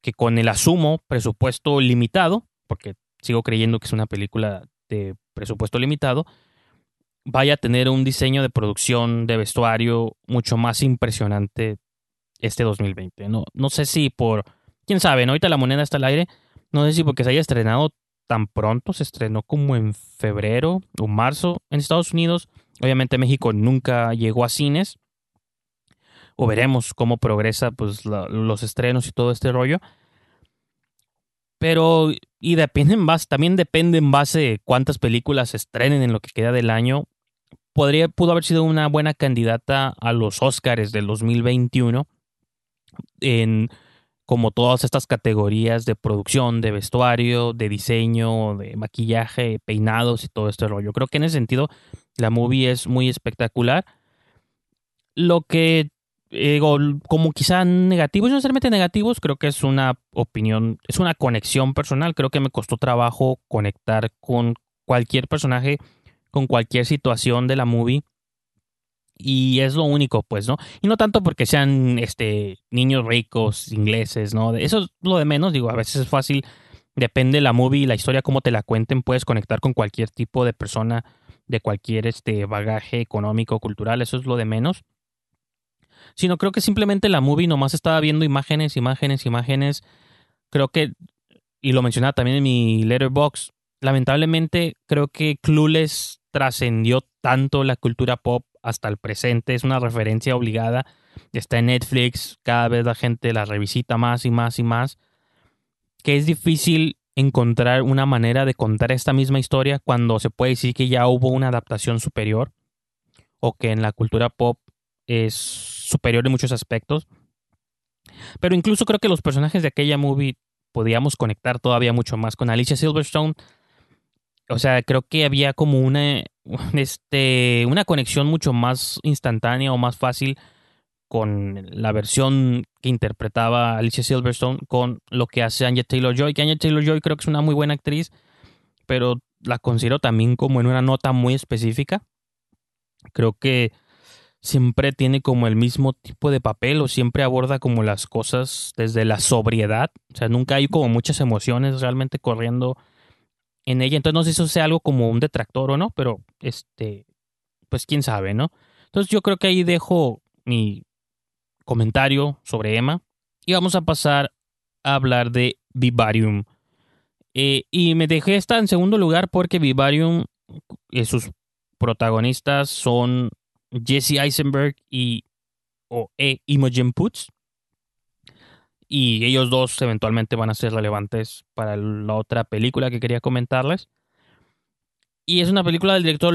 que con el asumo presupuesto limitado, porque sigo creyendo que es una película de presupuesto limitado, vaya a tener un diseño de producción de vestuario mucho más impresionante este 2020. No, no sé si por, quién sabe, ¿no? ahorita la moneda está al aire, no sé si porque se haya estrenado tan pronto, se estrenó como en febrero o marzo en Estados Unidos. Obviamente México nunca llegó a cines. O veremos cómo progresa pues, los estrenos y todo este rollo. Pero, y depende en base, también depende en base cuántas películas se estrenen en lo que queda del año podría, pudo haber sido una buena candidata a los Oscars del 2021 en como todas estas categorías de producción, de vestuario, de diseño, de maquillaje, peinados y todo este rollo. Creo que en ese sentido la movie es muy espectacular. Lo que eh, como quizá negativos, no necesariamente negativos, creo que es una opinión, es una conexión personal. Creo que me costó trabajo conectar con cualquier personaje con cualquier situación de la movie. Y es lo único, pues, ¿no? Y no tanto porque sean este, niños ricos, ingleses, ¿no? Eso es lo de menos, digo, a veces es fácil, depende de la movie y la historia, cómo te la cuenten, puedes conectar con cualquier tipo de persona de cualquier este, bagaje económico, cultural, eso es lo de menos. Sino creo que simplemente la movie nomás estaba viendo imágenes, imágenes, imágenes. Creo que, y lo mencionaba también en mi letterbox, lamentablemente creo que Clueless trascendió tanto la cultura pop hasta el presente, es una referencia obligada, está en Netflix, cada vez la gente la revisita más y más y más, que es difícil encontrar una manera de contar esta misma historia cuando se puede decir que ya hubo una adaptación superior o que en la cultura pop es superior en muchos aspectos. Pero incluso creo que los personajes de aquella movie podíamos conectar todavía mucho más con Alicia Silverstone o sea, creo que había como una, este, una conexión mucho más instantánea o más fácil con la versión que interpretaba Alicia Silverstone con lo que hace Anya Taylor Joy, que Anya Taylor Joy creo que es una muy buena actriz, pero la considero también como en una nota muy específica. Creo que siempre tiene como el mismo tipo de papel o siempre aborda como las cosas desde la sobriedad, o sea, nunca hay como muchas emociones realmente corriendo en ella. Entonces no sé si eso sea algo como un detractor o no, pero este, pues quién sabe, ¿no? Entonces yo creo que ahí dejo mi comentario sobre Emma y vamos a pasar a hablar de Vivarium. Eh, y me dejé esta en segundo lugar porque Vivarium, eh, sus protagonistas son Jesse Eisenberg y o e Imogen Putz. y ellos dos eventualmente van a ser relevantes para la otra película que quería comentarles. Y es una película del director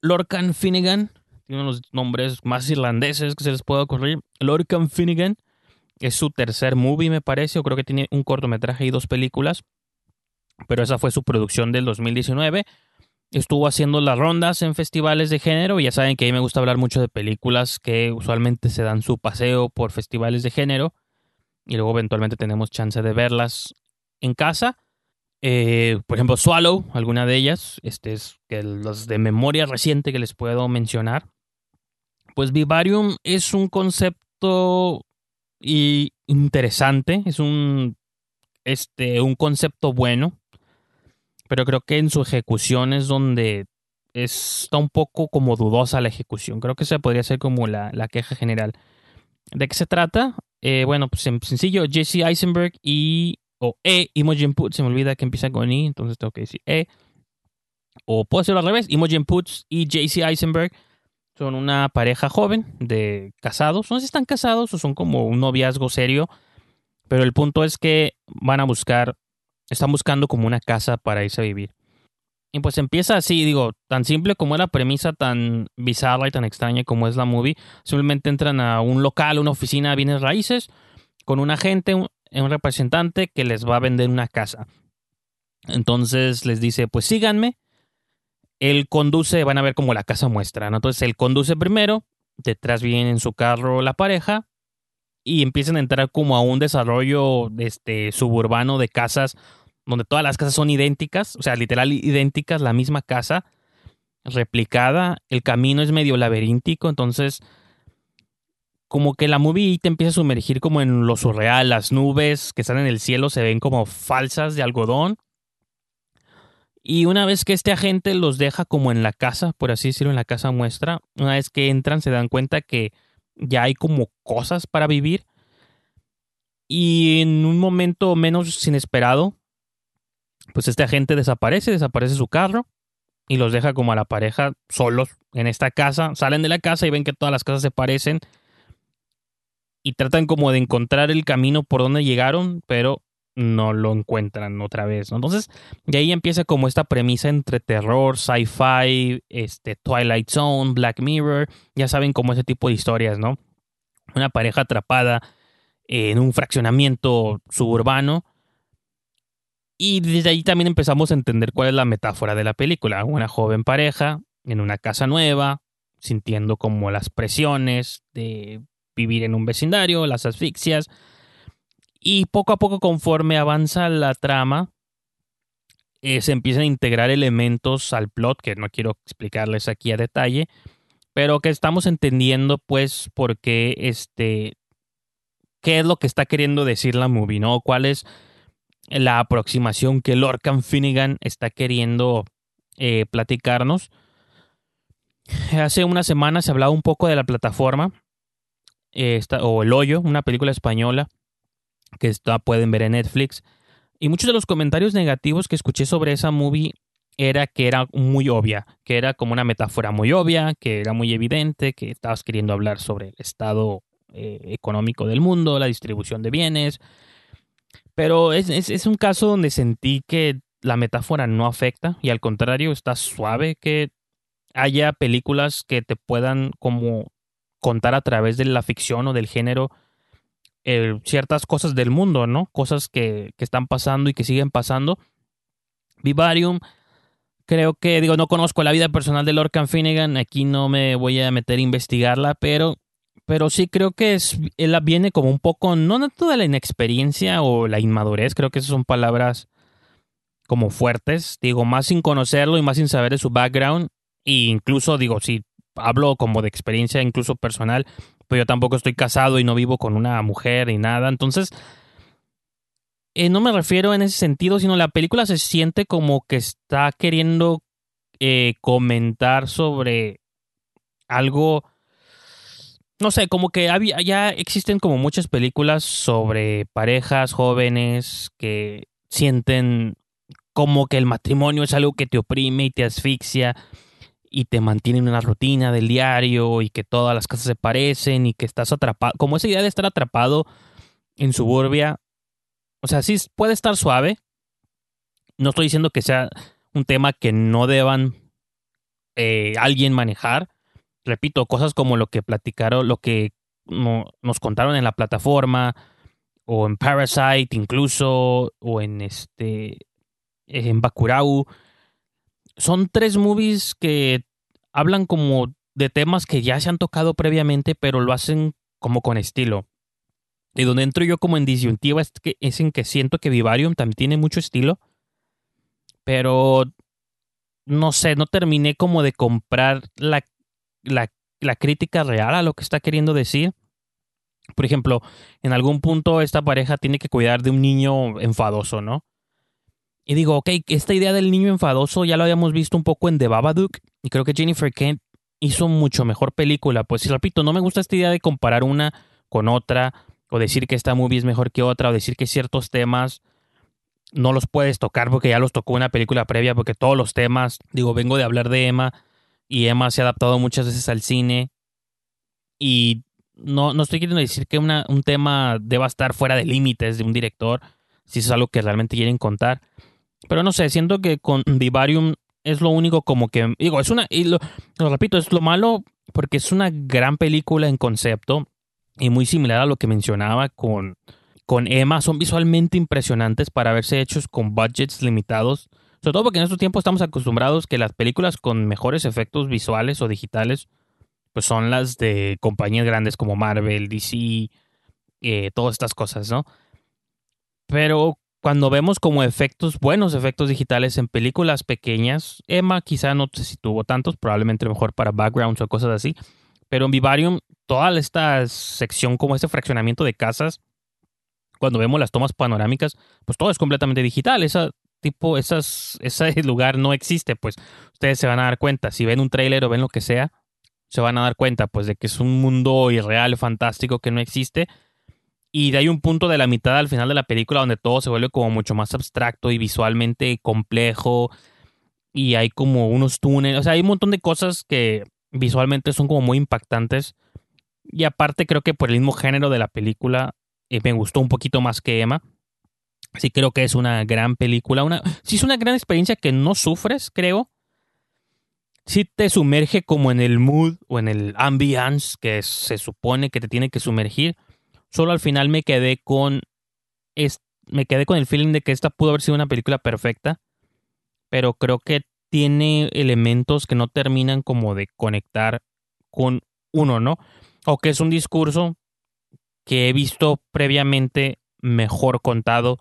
Lorcan Finnegan. Tiene unos nombres más irlandeses que se les puede ocurrir. Lorcan Finnegan. Es su tercer movie, me parece. O creo que tiene un cortometraje y dos películas. Pero esa fue su producción del 2019. Estuvo haciendo las rondas en festivales de género. Ya saben que a mí me gusta hablar mucho de películas que usualmente se dan su paseo por festivales de género. Y luego eventualmente tenemos chance de verlas en casa. Eh, por ejemplo, Swallow, alguna de ellas, este es que de memoria reciente que les puedo mencionar. Pues Vivarium es un concepto y interesante, es un, este, un concepto bueno, pero creo que en su ejecución es donde está un poco como dudosa la ejecución. Creo que esa podría ser como la, la queja general. ¿De qué se trata? Eh, bueno, pues en sencillo, Jesse Eisenberg y o E, Imogen Putz, se me olvida que empieza con I, entonces tengo que decir E. O puedo hacerlo al revés, Imogen Putz y JC Eisenberg son una pareja joven de casados. No sé si están casados o son como un noviazgo serio, pero el punto es que van a buscar, están buscando como una casa para irse a vivir. Y pues empieza así, digo, tan simple como la premisa, tan bizarra y tan extraña como es la movie. Simplemente entran a un local, una oficina de bienes raíces, con un agente, un representante que les va a vender una casa. Entonces les dice, pues síganme. Él conduce, van a ver como la casa muestra, Entonces él conduce primero, detrás viene en su carro la pareja y empiezan a entrar como a un desarrollo este, suburbano de casas donde todas las casas son idénticas, o sea, literal idénticas, la misma casa replicada, el camino es medio laberíntico, entonces como que la movie te empieza a sumergir como en lo surreal, las nubes que están en el cielo se ven como falsas de algodón. Y una vez que este agente los deja como en la casa, por así decirlo, en la casa muestra, una vez que entran se dan cuenta que ya hay como cosas para vivir. Y en un momento menos inesperado, pues este agente desaparece, desaparece su carro y los deja como a la pareja solos en esta casa. Salen de la casa y ven que todas las casas se parecen y tratan como de encontrar el camino por donde llegaron, pero no lo encuentran otra vez. Entonces, de ahí empieza como esta premisa entre terror, sci-fi, este, Twilight Zone, Black Mirror, ya saben como ese tipo de historias, ¿no? Una pareja atrapada en un fraccionamiento suburbano. Y desde ahí también empezamos a entender cuál es la metáfora de la película. Una joven pareja en una casa nueva, sintiendo como las presiones de vivir en un vecindario, las asfixias. Y poco a poco, conforme avanza la trama, eh, se empiezan a integrar elementos al plot, que no quiero explicarles aquí a detalle, pero que estamos entendiendo, pues, por qué este. qué es lo que está queriendo decir la movie, ¿no? ¿Cuál es la aproximación que Lorcan Finnegan está queriendo eh, platicarnos? Hace una semana se hablaba un poco de la plataforma o El Hoyo, una película española que está, pueden ver en Netflix. Y muchos de los comentarios negativos que escuché sobre esa movie era que era muy obvia, que era como una metáfora muy obvia, que era muy evidente, que estabas queriendo hablar sobre el estado eh, económico del mundo, la distribución de bienes. Pero es, es un caso donde sentí que la metáfora no afecta y al contrario está suave que haya películas que te puedan como contar a través de la ficción o del género eh, ciertas cosas del mundo, ¿no? Cosas que, que, están pasando y que siguen pasando. Vivarium, creo que, digo, no conozco la vida personal de Lorcan Finnegan, aquí no me voy a meter a investigarla, pero, pero sí creo que es, él viene como un poco, no toda la inexperiencia o la inmadurez, creo que esas son palabras como fuertes, digo, más sin conocerlo y más sin saber de su background, e incluso, digo, si hablo como de experiencia incluso personal, pero yo tampoco estoy casado y no vivo con una mujer ni nada. Entonces, eh, no me refiero en ese sentido, sino la película se siente como que está queriendo eh, comentar sobre algo, no sé, como que había, ya existen como muchas películas sobre parejas jóvenes que sienten como que el matrimonio es algo que te oprime y te asfixia y te mantienen en una rutina del diario y que todas las casas se parecen y que estás atrapado, como esa idea de estar atrapado en suburbia, o sea, sí puede estar suave. No estoy diciendo que sea un tema que no deban eh, alguien manejar. Repito, cosas como lo que platicaron, lo que nos contaron en la plataforma, o en Parasite incluso, o en este, en Bakurau. Son tres movies que hablan como de temas que ya se han tocado previamente, pero lo hacen como con estilo. Y donde entro yo como en disyuntiva es, que, es en que siento que Vivarium también tiene mucho estilo, pero no sé, no terminé como de comprar la, la, la crítica real a lo que está queriendo decir. Por ejemplo, en algún punto esta pareja tiene que cuidar de un niño enfadoso, ¿no? Y digo, ok, esta idea del niño enfadoso ya lo habíamos visto un poco en The Babadook y creo que Jennifer Kent hizo mucho mejor película. Pues, repito, no me gusta esta idea de comparar una con otra o decir que esta movie es mejor que otra o decir que ciertos temas no los puedes tocar porque ya los tocó una película previa porque todos los temas, digo, vengo de hablar de Emma y Emma se ha adaptado muchas veces al cine y no, no estoy queriendo decir que una, un tema deba estar fuera de límites de un director, si es algo que realmente quieren contar. Pero no sé, siento que con Vivarium es lo único como que, digo, es una, y lo, repito, es lo malo porque es una gran película en concepto y muy similar a lo que mencionaba con, con Emma, son visualmente impresionantes para haberse hechos con budgets limitados. Sobre todo porque en estos tiempos estamos acostumbrados que las películas con mejores efectos visuales o digitales pues son las de compañías grandes como Marvel, DC, eh, todas estas cosas, ¿no? Pero cuando vemos como efectos, buenos efectos digitales en películas pequeñas, Emma quizá no sé si tuvo tantos, probablemente mejor para backgrounds o cosas así, pero en Vivarium, toda esta sección como este fraccionamiento de casas, cuando vemos las tomas panorámicas, pues todo es completamente digital, esa tipo, esas, ese lugar no existe, pues ustedes se van a dar cuenta, si ven un tráiler o ven lo que sea, se van a dar cuenta pues de que es un mundo irreal, fantástico, que no existe. Y ahí un punto de la mitad al final de la película donde todo se vuelve como mucho más abstracto y visualmente complejo. Y hay como unos túneles, o sea, hay un montón de cosas que visualmente son como muy impactantes. Y aparte creo que por el mismo género de la película eh, me gustó un poquito más que Emma. Sí creo que es una gran película. Una, sí es una gran experiencia que no sufres, creo si te sumerge como en el mood o en el ambiance que se supone que te tiene que sumergir. Solo al final me quedé con me quedé con el feeling de que esta pudo haber sido una película perfecta, pero creo que tiene elementos que no terminan como de conectar con uno, ¿no? O que es un discurso que he visto previamente mejor contado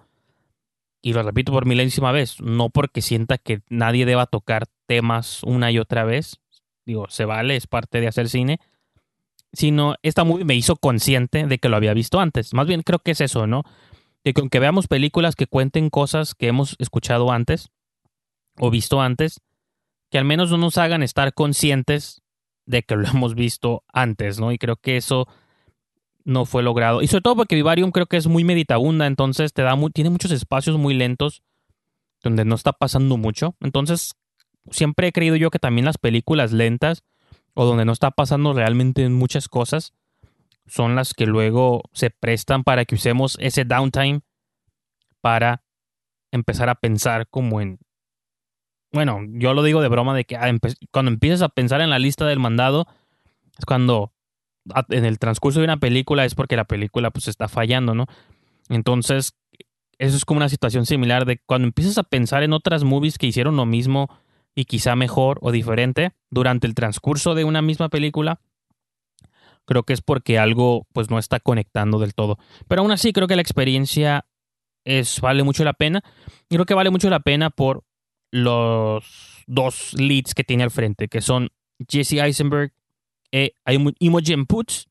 y lo repito por milésima vez, no porque sienta que nadie deba tocar temas una y otra vez, digo, se vale, es parte de hacer cine, sino esta movie me hizo consciente de que lo había visto antes. Más bien creo que es eso, ¿no? Que aunque veamos películas que cuenten cosas que hemos escuchado antes o visto antes, que al menos no nos hagan estar conscientes de que lo hemos visto antes, ¿no? Y creo que eso no fue logrado. Y sobre todo porque Vivarium creo que es muy meditabunda, entonces te da tiene muchos espacios muy lentos donde no está pasando mucho. Entonces, siempre he creído yo que también las películas lentas o donde no está pasando realmente muchas cosas son las que luego se prestan para que usemos ese downtime para empezar a pensar como en bueno, yo lo digo de broma de que ah, cuando empiezas a pensar en la lista del mandado es cuando en el transcurso de una película es porque la película pues está fallando, ¿no? Entonces, eso es como una situación similar de cuando empiezas a pensar en otras movies que hicieron lo mismo y quizá mejor o diferente durante el transcurso de una misma película, creo que es porque algo pues no está conectando del todo. Pero aún así creo que la experiencia es vale mucho la pena. Y creo que vale mucho la pena por los dos leads que tiene al frente, que son Jesse Eisenberg eh, hay Imogen Poots.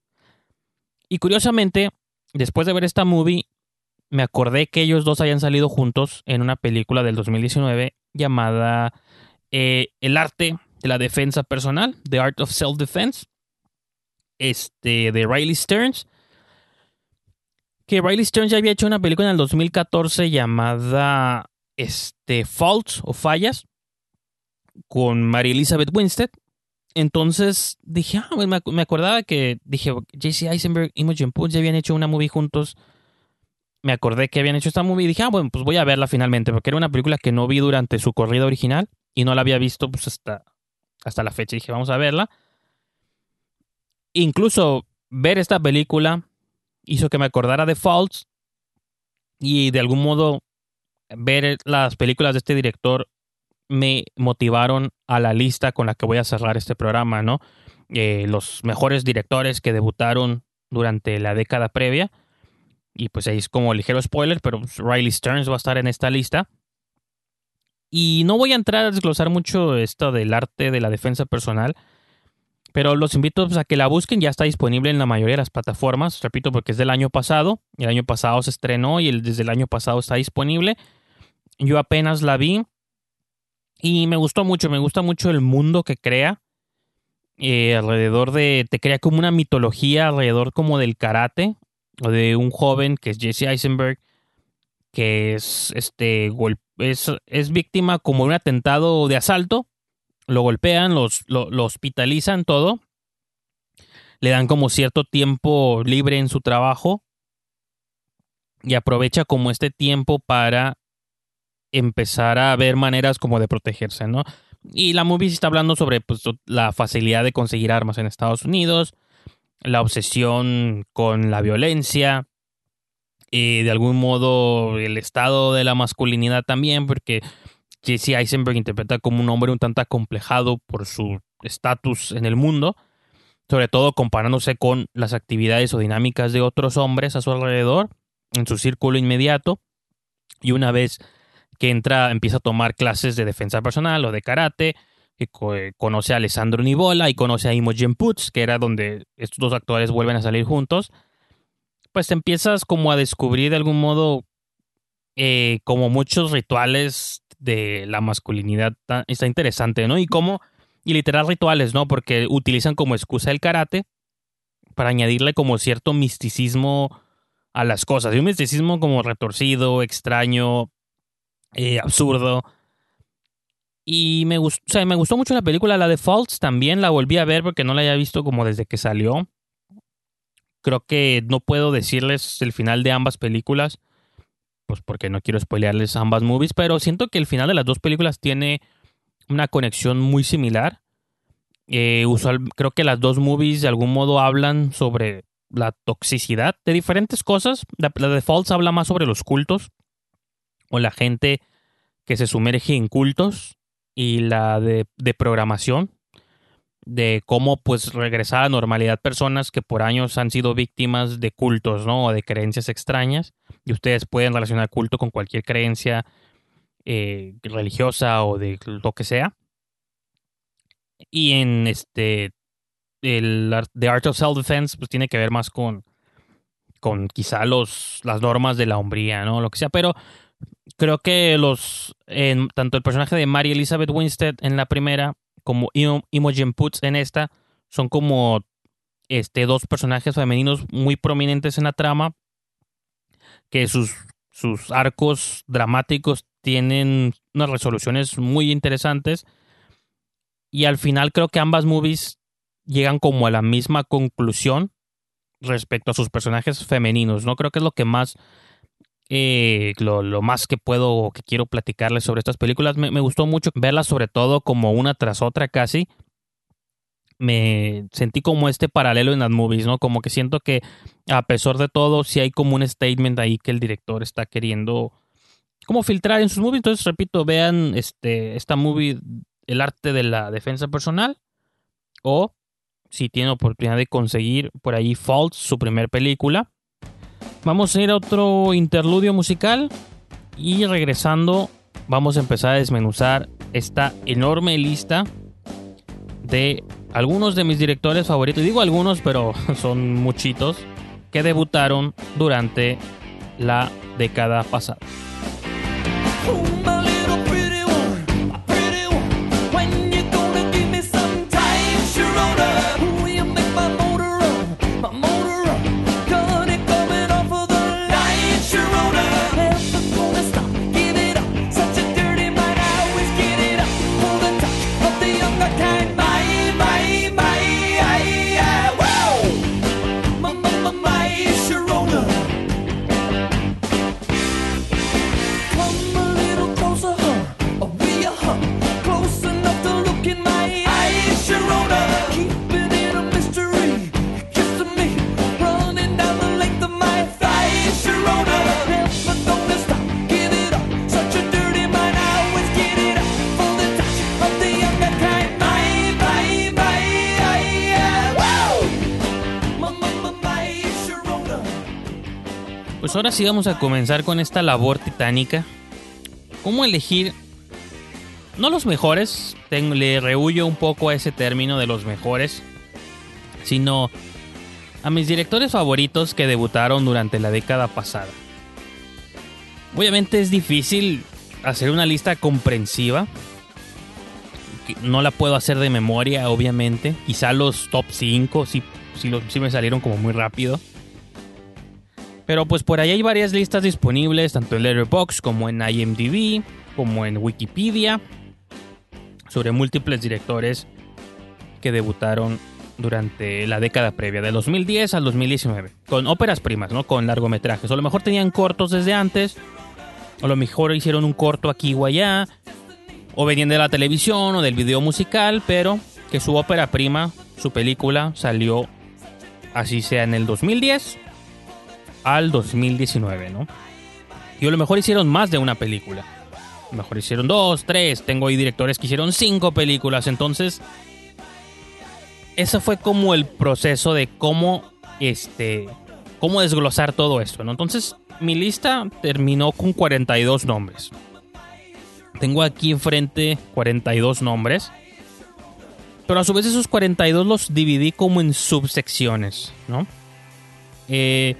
Y curiosamente, después de ver esta movie, me acordé que ellos dos habían salido juntos en una película del 2019 llamada eh, El arte de la defensa personal, The Art of Self-Defense, este, de Riley Stearns. Que Riley Stearns ya había hecho una película en el 2014 llamada este, Faults o Fallas con Mary Elizabeth Winstead. Entonces dije, ah, me, acordaba que dije, JC Eisenberg y Imogen Poots ya habían hecho una movie juntos me acordé que habían hecho esta movie y dije, ah, bueno, pues voy a verla finalmente, porque era una película que no vi durante su corrida original y no la había visto pues hasta, hasta la fecha. dije, vamos a verla. Incluso ver esta película hizo que me acordara de Faults y de algún modo ver las películas de este director me motivaron a la lista con la que voy a cerrar este programa, ¿no? Eh, los mejores directores que debutaron durante la década previa. Y pues ahí es como ligero spoiler, pero pues, Riley Stearns va a estar en esta lista. Y no voy a entrar a desglosar mucho esto del arte de la defensa personal, pero los invito pues, a que la busquen, ya está disponible en la mayoría de las plataformas, repito, porque es del año pasado, el año pasado se estrenó y desde el año pasado está disponible. Yo apenas la vi y me gustó mucho, me gusta mucho el mundo que crea. Eh, alrededor de, te crea como una mitología alrededor como del karate, o de un joven que es Jesse Eisenberg, que es, este, es, es víctima como de un atentado de asalto, lo golpean, los, lo, lo hospitalizan, todo, le dan como cierto tiempo libre en su trabajo y aprovecha como este tiempo para empezar a ver maneras como de protegerse, ¿no? Y la movie está hablando sobre pues, la facilidad de conseguir armas en Estados Unidos, la obsesión con la violencia, y de algún modo el estado de la masculinidad también, porque Jesse Eisenberg interpreta como un hombre un tanto acomplejado por su estatus en el mundo, sobre todo comparándose con las actividades o dinámicas de otros hombres a su alrededor, en su círculo inmediato, y una vez que entra, empieza a tomar clases de defensa personal o de karate, que conoce a Alessandro Nivola y conoce a Imogen Putz, que era donde estos dos actores vuelven a salir juntos, pues empiezas como a descubrir de algún modo eh, como muchos rituales de la masculinidad. Está interesante, ¿no? Y como, y literal rituales, ¿no? Porque utilizan como excusa el karate para añadirle como cierto misticismo a las cosas. Y un misticismo como retorcido, extraño, eh, absurdo. Y me gustó, me gustó mucho la película, la de Faults también la volví a ver porque no la había visto como desde que salió. Creo que no puedo decirles el final de ambas películas, pues porque no quiero spoilearles ambas movies, pero siento que el final de las dos películas tiene una conexión muy similar. Eh, usual, creo que las dos movies de algún modo hablan sobre la toxicidad de diferentes cosas. La, la de Faults habla más sobre los cultos o la gente que se sumerge en cultos y la de, programación de cómo pues regresar a normalidad personas que por años han sido víctimas de cultos, ¿no? O de creencias extrañas. Y ustedes pueden relacionar culto con cualquier creencia eh, religiosa o de lo que sea. Y en este el The Art of Self Defense pues tiene que ver más con con quizá los las normas de la hombría, ¿no? Lo que sea, pero creo que los tanto el personaje de Mary Elizabeth Winstead en la primera como Imogen Poots en esta son como este dos personajes femeninos muy prominentes en la trama que sus sus arcos dramáticos tienen unas resoluciones muy interesantes y al final creo que ambas movies llegan como a la misma conclusión respecto a sus personajes femeninos, ¿no? Creo que es lo que más eh, lo, más que puedo o que quiero platicarles sobre estas películas. Me, gustó mucho verlas sobre todo como una tras otra casi. Me sentí como este paralelo en las movies, ¿no? Como que siento que a pesar de todo, si hay como un statement ahí que el director está queriendo como filtrar en sus movies. Entonces, repito, vean este, esta movie, El arte de la defensa personal. O si tienen oportunidad de conseguir por ahí Faults, su primer película Vamos a ir a otro interludio musical y regresando vamos a empezar a desmenuzar esta enorme lista de algunos de mis directores favoritos. Digo algunos, pero son muchitos que debutaron durante la década pasada. Ahora sí vamos a comenzar con esta labor titánica. ¿Cómo elegir? No los mejores, le rehuyo un poco a ese término de los mejores, sino a mis directores favoritos que debutaron durante la década pasada. Obviamente es difícil hacer una lista comprensiva. No la puedo hacer de memoria, obviamente. Quizá los top 5 sí, sí me salieron como muy rápido. Pero pues por ahí hay varias listas disponibles, tanto en Letterboxd como en IMDb, como en Wikipedia, sobre múltiples directores que debutaron durante la década previa, de 2010 al 2019, con óperas primas, ¿no? Con largometrajes. O a lo mejor tenían cortos desde antes, o a lo mejor hicieron un corto aquí o allá, o venían de la televisión o del video musical, pero que su ópera prima, su película, salió así sea en el 2010 al 2019, ¿no? Y a lo mejor hicieron más de una película. A lo mejor hicieron dos, tres. Tengo ahí directores que hicieron cinco películas. Entonces, ese fue como el proceso de cómo, este, cómo desglosar todo esto, ¿no? Entonces, mi lista terminó con 42 nombres. Tengo aquí enfrente 42 nombres. Pero a su vez esos 42 los dividí como en subsecciones, ¿no? Eh,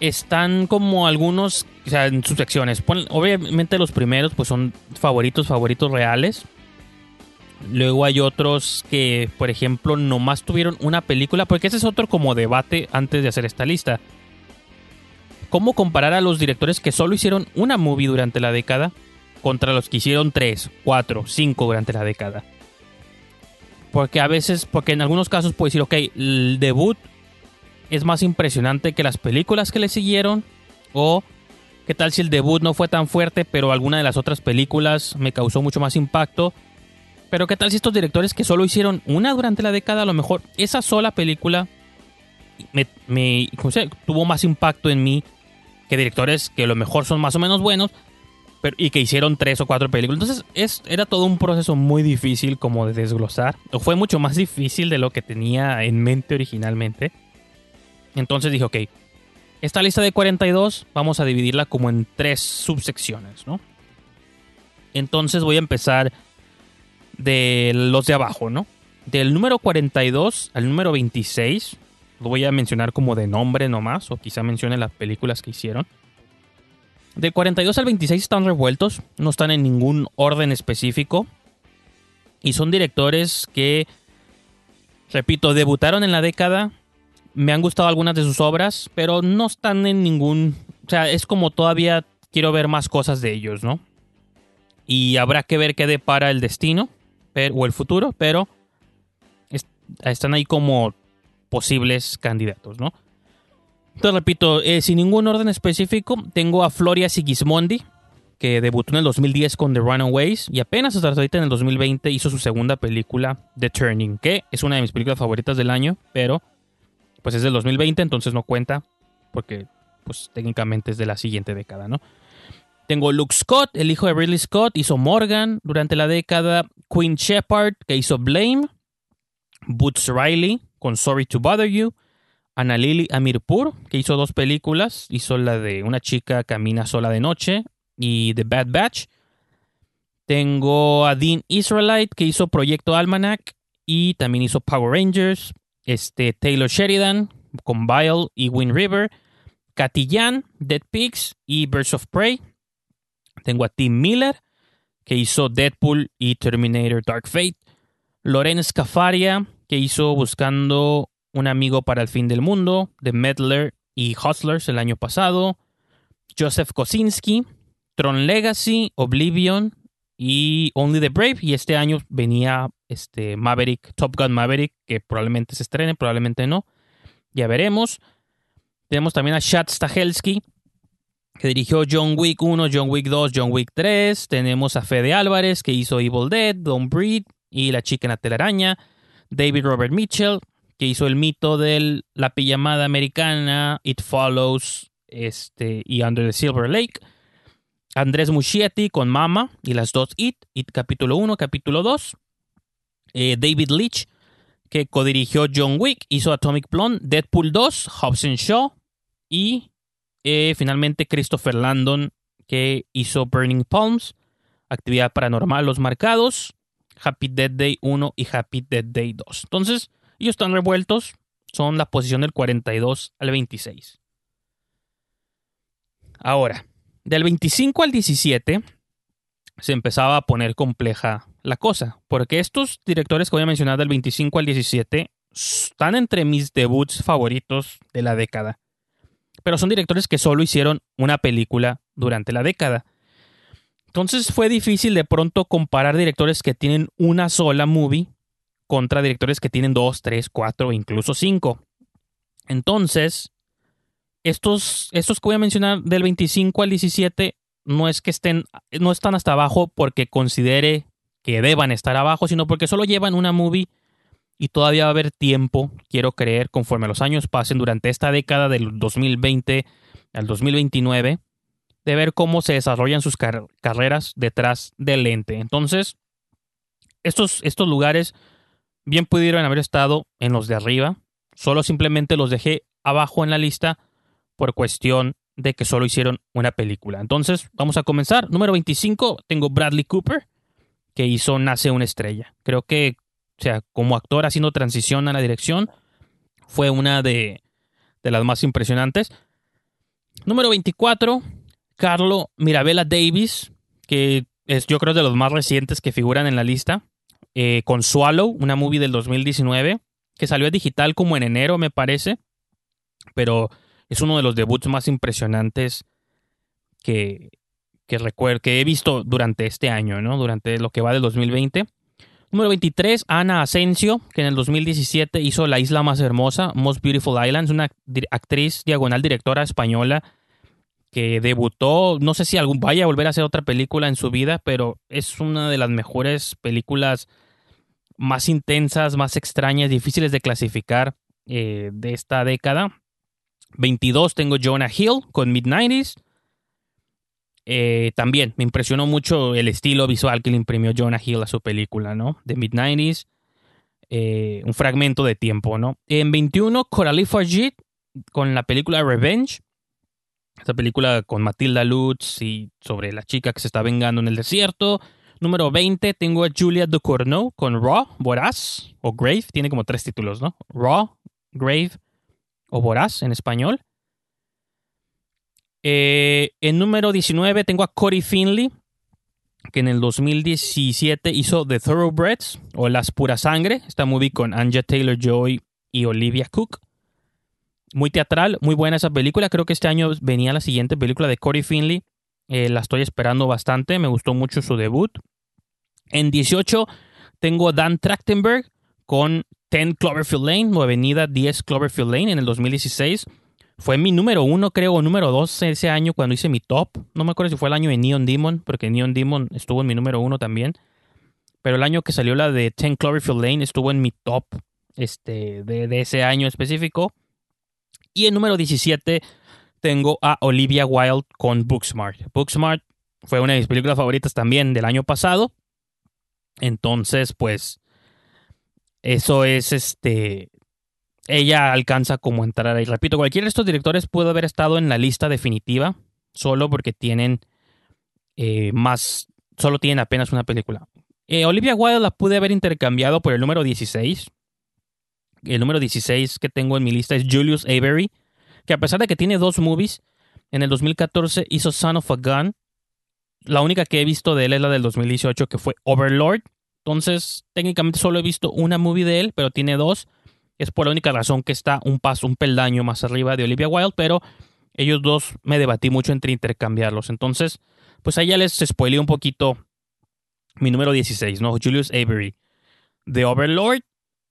están como algunos, o sea, en sus secciones. Obviamente los primeros pues son favoritos, favoritos reales. Luego hay otros que, por ejemplo, nomás tuvieron una película, porque ese es otro como debate antes de hacer esta lista. ¿Cómo comparar a los directores que solo hicieron una movie durante la década contra los que hicieron tres, cuatro, cinco durante la década? Porque a veces, porque en algunos casos puede decir, ok, el debut es más impresionante que las películas que le siguieron? ¿O qué tal si el debut no fue tan fuerte, pero alguna de las otras películas me causó mucho más impacto? Pero qué tal si estos directores que solo hicieron una durante la década, a lo mejor esa sola película me, tuvo más impacto en mí que directores que a lo mejor son más o menos buenos pero, y que hicieron tres o cuatro películas. Entonces es, era todo un proceso muy difícil como de desglosar. O fue mucho más difícil de lo que tenía en mente originalmente. Entonces dije, ok, esta lista de 42 vamos a dividirla como en tres subsecciones, ¿no? Entonces voy a empezar de los de abajo, ¿no? Del número 42 al número 26, lo voy a mencionar como de nombre nomás, o quizá mencione las películas que hicieron. Del 42 al 26 están revueltos, no están en ningún orden específico. Y son directores que, repito, debutaron en la década me han gustado algunas de sus obras, pero no están en ningún... O sea, es como todavía quiero ver más cosas de ellos, ¿no? Y habrá que ver qué depara el destino o el futuro, pero están ahí como posibles candidatos, ¿no? Entonces, repito, eh, sin ningún orden específico, tengo a Floria Sigismondi, que debutó en el 2010 con The Runaways y apenas hasta ahorita en el 2020 hizo su segunda película, The Turning, que es una de mis películas favoritas del año, pero pues es del 2020, entonces no cuenta, porque pues técnicamente es de la siguiente década, ¿no? Tengo Luke Scott, el hijo de Ridley Scott, hizo Morgan durante la década, Queen Shepard, que hizo Blame, Boots Riley, con Sorry to Bother You, Anna Lily Amirpur, que hizo dos películas, hizo la de Una chica camina sola de noche y The Bad Batch. Tengo a Dean Israelite, que hizo Proyecto Almanac y también hizo Power Rangers, este, Taylor Sheridan con Bile y Wind River, Katillan, Dead Pigs y Birds of Prey. Tengo a Tim Miller, que hizo Deadpool y Terminator Dark Fate. Loren Scafaria, que hizo Buscando un amigo para el fin del mundo, The Meddler y Hustlers el año pasado. Joseph Kosinski, Tron Legacy, Oblivion y Only the Brave. Y este año venía este Maverick, Top Gun Maverick, que probablemente se estrene, probablemente no. Ya veremos. Tenemos también a Chad Stahelski, que dirigió John Wick 1, John Wick 2, John Wick 3. Tenemos a Fede Álvarez, que hizo Evil Dead, Don't Breed y La chica en la telaraña. David Robert Mitchell, que hizo el mito de la pijamada americana, It Follows este, y Under the Silver Lake. Andrés Muschietti con Mama y las dos It, It capítulo 1, capítulo 2. Eh, David Leach, que codirigió John Wick, hizo Atomic Blonde, Deadpool 2, Hobbs Shaw Y eh, finalmente Christopher Landon, que hizo Burning Palms, Actividad Paranormal, Los Marcados, Happy Dead Day 1 y Happy Dead Day 2. Entonces, ellos están revueltos, son la posición del 42 al 26. Ahora, del 25 al 17 se empezaba a poner compleja la cosa, porque estos directores que voy a mencionar del 25 al 17 están entre mis debuts favoritos de la década. Pero son directores que solo hicieron una película durante la década. Entonces fue difícil de pronto comparar directores que tienen una sola movie contra directores que tienen dos, tres, cuatro, incluso cinco. Entonces, estos, estos que voy a mencionar del 25 al 17 no es que estén, no están hasta abajo porque considere que deban estar abajo, sino porque solo llevan una movie y todavía va a haber tiempo, quiero creer, conforme los años pasen durante esta década del 2020 al 2029, de ver cómo se desarrollan sus carreras detrás del lente. Entonces, estos, estos lugares bien pudieron haber estado en los de arriba, solo simplemente los dejé abajo en la lista por cuestión de que solo hicieron una película. Entonces, vamos a comenzar. Número 25, tengo Bradley Cooper, que hizo Nace una estrella. Creo que, o sea, como actor haciendo transición a la dirección, fue una de, de las más impresionantes. Número 24, Carlo Mirabella Davis, que es yo creo de los más recientes que figuran en la lista. Eh, con Swallow, una movie del 2019, que salió digital como en enero, me parece. Pero es uno de los debuts más impresionantes que, que, que he visto durante este año, ¿no? Durante lo que va del 2020. Número 23, Ana Asensio, que en el 2017 hizo La Isla Más Hermosa, Most Beautiful Islands, una actriz diagonal directora española que debutó, no sé si algún vaya a volver a hacer otra película en su vida, pero es una de las mejores películas más intensas, más extrañas, difíciles de clasificar eh, de esta década. 22 tengo Jonah Hill con Mid-90s. Eh, también me impresionó mucho el estilo visual que le imprimió Jonah Hill a su película, ¿no? De Mid-90s. Eh, un fragmento de tiempo, ¿no? En 21, Coralie Fargit con la película Revenge. Esta película con Matilda Lutz y sobre la chica que se está vengando en el desierto. Número 20 tengo a Julia Ducournau con Raw, Voraz o Grave. Tiene como tres títulos, ¿no? Raw, Grave o Voraz en español. Eh, en número 19 tengo a Corey Finley, que en el 2017 hizo The Thoroughbreds o Las Pura Sangre, esta movie con Anja Taylor Joy y Olivia Cook. Muy teatral, muy buena esa película. Creo que este año venía la siguiente película de Corey Finley. Eh, la estoy esperando bastante, me gustó mucho su debut. En 18 tengo a Dan Trachtenberg con 10 Cloverfield Lane o Avenida 10 Cloverfield Lane en el 2016. Fue mi número uno, creo, o número dos ese año cuando hice mi top. No me acuerdo si fue el año de Neon Demon, porque Neon Demon estuvo en mi número uno también. Pero el año que salió la de 10 Cloverfield Lane estuvo en mi top este, de, de ese año específico. Y en número 17 tengo a Olivia Wilde con Booksmart. Booksmart fue una de mis películas favoritas también del año pasado. Entonces, pues, eso es este. Ella alcanza como entrar ahí. Repito, cualquiera de estos directores puede haber estado en la lista definitiva, solo porque tienen eh, más. Solo tienen apenas una película. Eh, Olivia Wilde la pude haber intercambiado por el número 16. El número 16 que tengo en mi lista es Julius Avery, que a pesar de que tiene dos movies, en el 2014 hizo Son of a Gun. La única que he visto de él es la del 2018, que fue Overlord. Entonces, técnicamente solo he visto una movie de él, pero tiene dos. Es por la única razón que está un paso, un peldaño más arriba de Olivia Wilde, pero ellos dos me debatí mucho entre intercambiarlos. Entonces, pues ahí ya les spoileé un poquito mi número 16, ¿no? Julius Avery. De Overlord.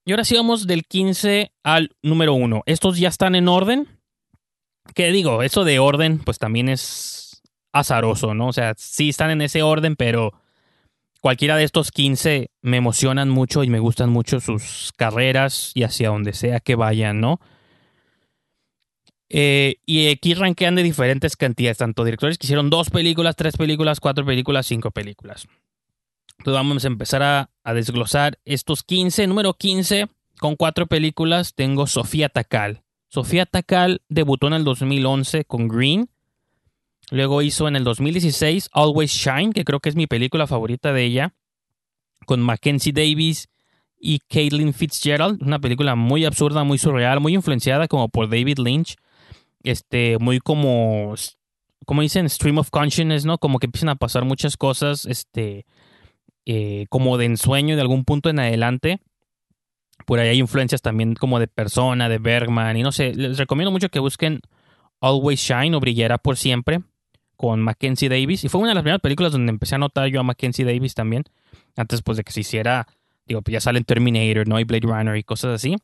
Y ahora sí vamos del 15 al número 1. Estos ya están en orden. ¿Qué digo? Eso de orden, pues también es azaroso, ¿no? O sea, sí están en ese orden, pero cualquiera de estos 15 me emocionan mucho y me gustan mucho sus carreras y hacia donde sea que vayan, ¿no? Eh, y aquí rankean de diferentes cantidades, tanto directores que hicieron dos películas, tres películas, cuatro películas, cinco películas. Entonces vamos a empezar a, a desglosar estos 15. Número 15, con cuatro películas, tengo Sofía Takal. Sofía Takal debutó en el 2011 con Green. Luego hizo en el 2016 Always Shine, que creo que es mi película favorita de ella, con Mackenzie Davis y Caitlin Fitzgerald. Una película muy absurda, muy surreal, muy influenciada como por David Lynch. Este, muy como, como dicen, stream of consciousness, ¿no? Como que empiezan a pasar muchas cosas, este, eh, como de ensueño de algún punto en adelante. Por ahí hay influencias también como de Persona, de Bergman, y no sé, les recomiendo mucho que busquen Always Shine o Brillará por siempre con Mackenzie Davis. Y fue una de las primeras películas donde empecé a notar yo a Mackenzie Davis también. Antes pues de que se hiciera, digo, pues ya salen Terminator, ¿no? Y Blade Runner y cosas así.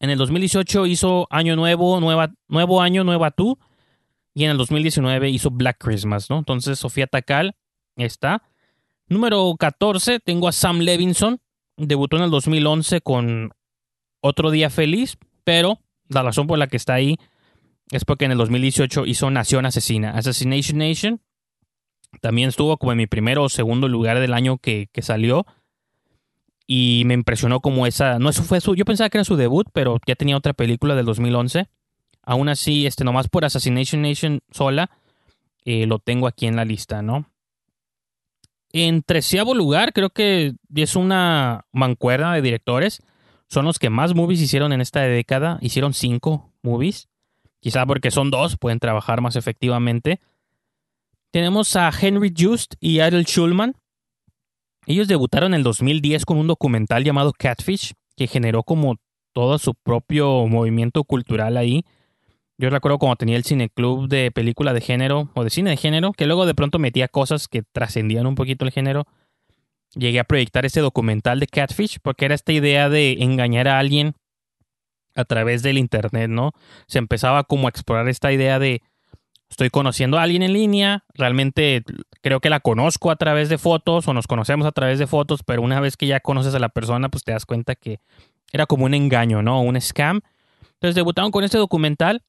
En el 2018 hizo Año Nuevo, nueva, Nuevo Año, Nueva Tú. Y en el 2019 hizo Black Christmas, ¿no? Entonces Sofía Takal está. Número 14 tengo a Sam Levinson debutó en el 2011 con Otro Día Feliz, pero la razón por la que está ahí es porque en el 2018 hizo Nación Asesina, Assassination Nation. También estuvo como en mi primero o segundo lugar del año que, salió. Y me impresionó como esa. No, eso fue su. Yo pensaba que era su debut, pero ya tenía otra película del 2011. Aún así, este, nomás por Assassination Nation sola, eh, lo tengo aquí en la lista, ¿no? En treceavo lugar, creo que es una mancuerna de directores. Son los que más movies hicieron en esta década. Hicieron cinco movies. Quizá porque son dos, pueden trabajar más efectivamente. Tenemos a Henry Just y Adel Schulman. Ellos debutaron en el 2010 con un documental llamado Catfish, que generó como todo su propio movimiento cultural ahí. Yo recuerdo cuando tenía el cineclub de película de género o de cine de género, que luego de pronto metía cosas que trascendían un poquito el género. Llegué a proyectar ese documental de Catfish porque era esta idea de engañar a alguien a través del internet, ¿no? Se empezaba como a explorar esta idea de estoy conociendo a alguien en línea, realmente creo que la conozco a través de fotos o nos conocemos a través de fotos, pero una vez que ya conoces a la persona, pues te das cuenta que era como un engaño, ¿no? Un scam. Entonces debutaron con este documental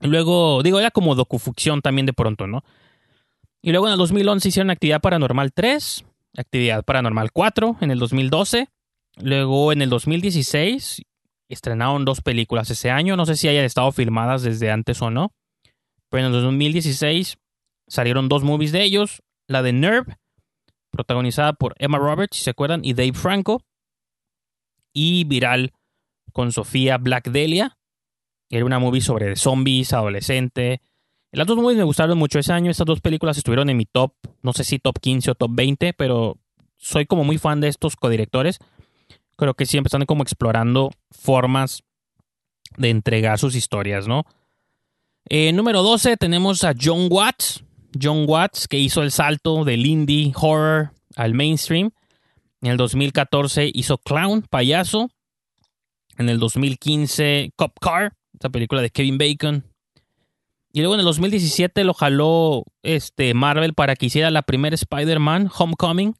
Luego, digo, era como docufucción también de pronto, ¿no? Y luego en el 2011 hicieron Actividad Paranormal 3, Actividad Paranormal 4 en el 2012. Luego en el 2016 estrenaron dos películas ese año. No sé si hayan estado filmadas desde antes o no. Pero en el 2016 salieron dos movies de ellos. La de Nerve, protagonizada por Emma Roberts, si se acuerdan, y Dave Franco. Y Viral, con Sofía Black Delia. Era una movie sobre zombies, adolescente. Las dos movies me gustaron mucho ese año. Estas dos películas estuvieron en mi top, no sé si top 15 o top 20, pero soy como muy fan de estos codirectores. Creo que siempre están como explorando formas de entregar sus historias, ¿no? Eh, número 12 tenemos a John Watts. John Watts, que hizo el salto del indie horror al mainstream. En el 2014 hizo Clown, payaso. En el 2015, Cop Car esta película de Kevin Bacon. Y luego en el 2017 lo jaló este Marvel para que hiciera la primera Spider-Man, Homecoming.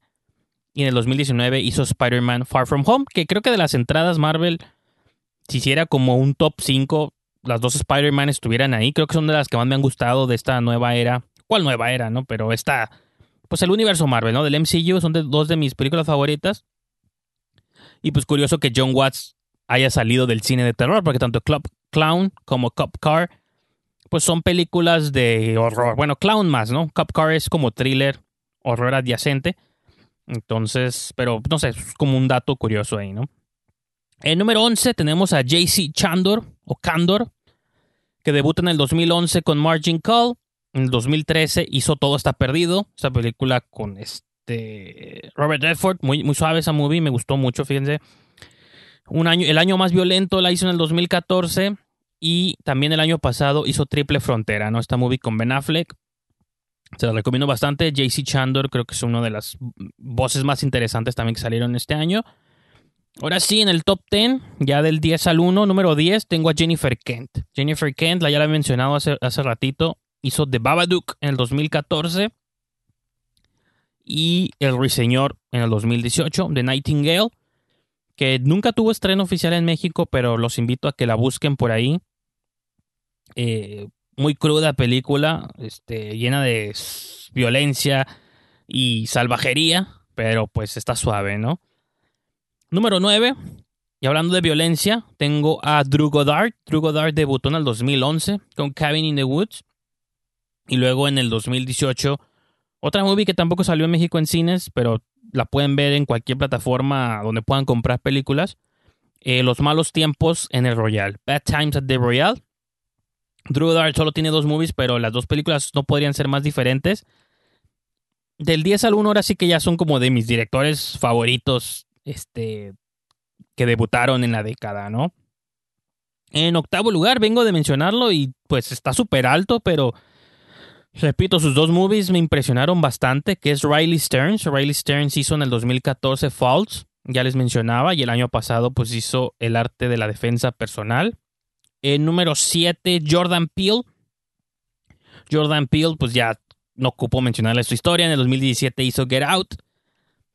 Y en el 2019 hizo Spider-Man Far From Home, que creo que de las entradas Marvel, si hiciera como un top 5, las dos Spider-Man estuvieran ahí. Creo que son de las que más me han gustado de esta nueva era. ¿Cuál nueva era, no? Pero esta, pues el universo Marvel, ¿no? Del MCU son de, dos de mis películas favoritas. Y pues curioso que John Watts haya salido del cine de terror, porque tanto Club Clown como Cop Car, pues son películas de horror. Bueno, Clown más, ¿no? Cop Car es como thriller, horror adyacente. Entonces, pero no sé, es como un dato curioso ahí, ¿no? En número 11 tenemos a JC Chandor, o Candor, que debuta en el 2011 con Margin Call. En el 2013 hizo Todo está perdido, esa película con este Robert Redford, muy, muy suave esa movie, me gustó mucho, fíjense. Un año, el año más violento la hizo en el 2014 y también el año pasado hizo Triple Frontera, ¿no? Esta movie con Ben Affleck. Se la recomiendo bastante. JC Chandor creo que es una de las voces más interesantes también que salieron este año. Ahora sí, en el top 10, ya del 10 al 1, número 10, tengo a Jennifer Kent. Jennifer Kent, la ya la he mencionado hace, hace ratito, hizo The Babadook en el 2014 y El Ruiseñor en el 2018, The Nightingale que nunca tuvo estreno oficial en México, pero los invito a que la busquen por ahí. Eh, muy cruda película, este, llena de violencia y salvajería, pero pues está suave, ¿no? Número 9. Y hablando de violencia, tengo a Drew Goddard. Drew Goddard debutó en el 2011 con Cabin in the Woods. Y luego en el 2018, otra movie que tampoco salió en México en cines, pero la pueden ver en cualquier plataforma donde puedan comprar películas. Eh, Los malos tiempos en el Royal. Bad Times at the Royal. Drew Goddard solo tiene dos movies, pero las dos películas no podrían ser más diferentes. Del 10 al 1 ahora sí que ya son como de mis directores favoritos este, que debutaron en la década, ¿no? En octavo lugar, vengo de mencionarlo y pues está súper alto, pero repito, sus dos movies me impresionaron bastante, que es Riley Stearns. Riley Stearns hizo en el 2014 Falls, ya les mencionaba, y el año pasado pues hizo El arte de la defensa personal. En número 7, Jordan Peele. Jordan Peele, pues ya no ocupo mencionarle su historia. En el 2017 hizo Get Out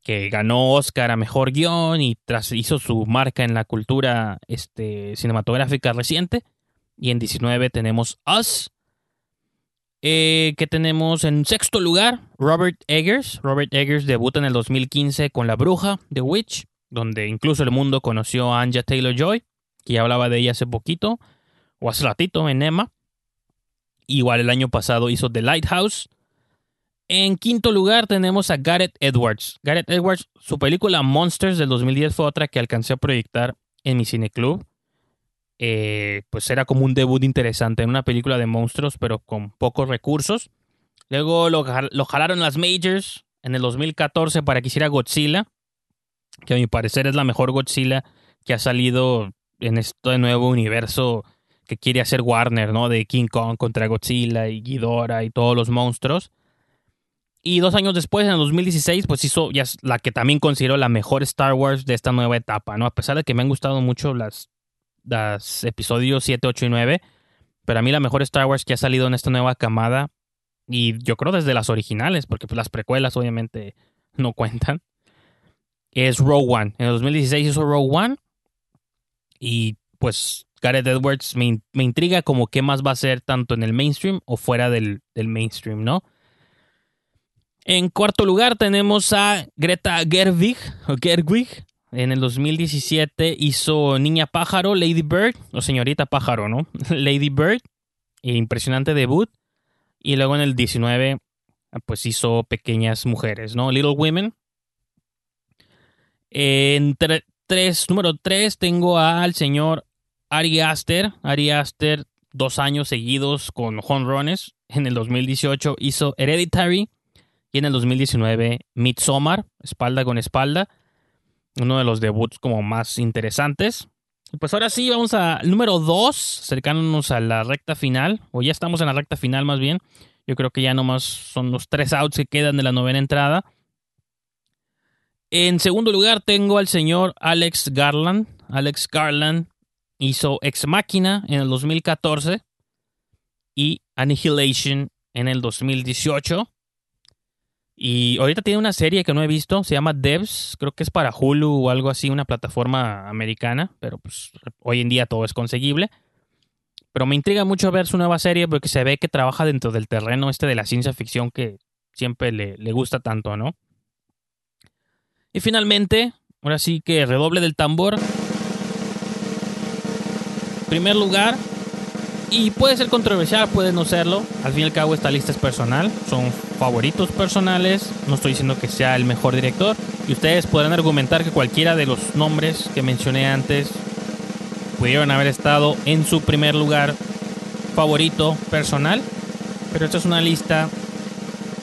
que ganó Oscar a Mejor Guión y tras hizo su marca en la cultura este, cinematográfica reciente. Y en 19 tenemos Us, eh, que tenemos en sexto lugar Robert Eggers. Robert Eggers debuta en el 2015 con La Bruja, The Witch, donde incluso el mundo conoció a Anja Taylor-Joy, que ya hablaba de ella hace poquito, o hace en Emma. Igual el año pasado hizo The Lighthouse, en quinto lugar tenemos a Gareth Edwards. Gareth Edwards, su película Monsters del 2010 fue otra que alcancé a proyectar en mi cineclub. Eh, pues era como un debut interesante en una película de monstruos, pero con pocos recursos. Luego lo, lo jalaron las Majors en el 2014 para que hiciera Godzilla, que a mi parecer es la mejor Godzilla que ha salido en este nuevo universo que quiere hacer Warner, ¿no? De King Kong contra Godzilla y Ghidorah y todos los monstruos. Y dos años después, en el 2016, pues hizo la que también considero la mejor Star Wars de esta nueva etapa, ¿no? A pesar de que me han gustado mucho las, las episodios 7, 8 y 9, pero a mí la mejor Star Wars que ha salido en esta nueva camada, y yo creo desde las originales, porque pues las precuelas obviamente no cuentan, es Rogue One. En el 2016 hizo Rogue One, y pues Gareth Edwards me, intriga como qué más va a ser tanto en el mainstream o fuera del, del mainstream, ¿no? En cuarto lugar tenemos a Greta Gerwig, Gerwig. En el 2017 hizo Niña Pájaro, Lady Bird, o Señorita Pájaro, ¿no? Lady Bird, impresionante debut. Y luego en el 19, pues hizo Pequeñas Mujeres, ¿no? Little Women. En tres, número 3 tengo al señor Ari Aster. Ari Aster, dos años seguidos con runs. En el 2018 hizo Hereditary. Y en el 2019, Midsommar, espalda con espalda. Uno de los debuts como más interesantes. Pues ahora sí, vamos al número 2, acercándonos a la recta final. O ya estamos en la recta final más bien. Yo creo que ya nomás son los tres outs que quedan de la novena entrada. En segundo lugar tengo al señor Alex Garland. Alex Garland hizo Ex Máquina en el 2014 y Annihilation en el 2018. Y ahorita tiene una serie que no he visto, se llama Devs, creo que es para Hulu o algo así, una plataforma americana, pero pues hoy en día todo es conseguible. Pero me intriga mucho ver su nueva serie porque se ve que trabaja dentro del terreno este de la ciencia ficción que siempre le, le gusta tanto, ¿no? Y finalmente, ahora sí que redoble del tambor. Primer lugar, y puede ser controversial, puede no serlo. Al fin y al cabo esta lista es personal, son favoritos personales. No estoy diciendo que sea el mejor director. Y ustedes podrán argumentar que cualquiera de los nombres que mencioné antes pudieron haber estado en su primer lugar favorito personal. Pero esta es una lista,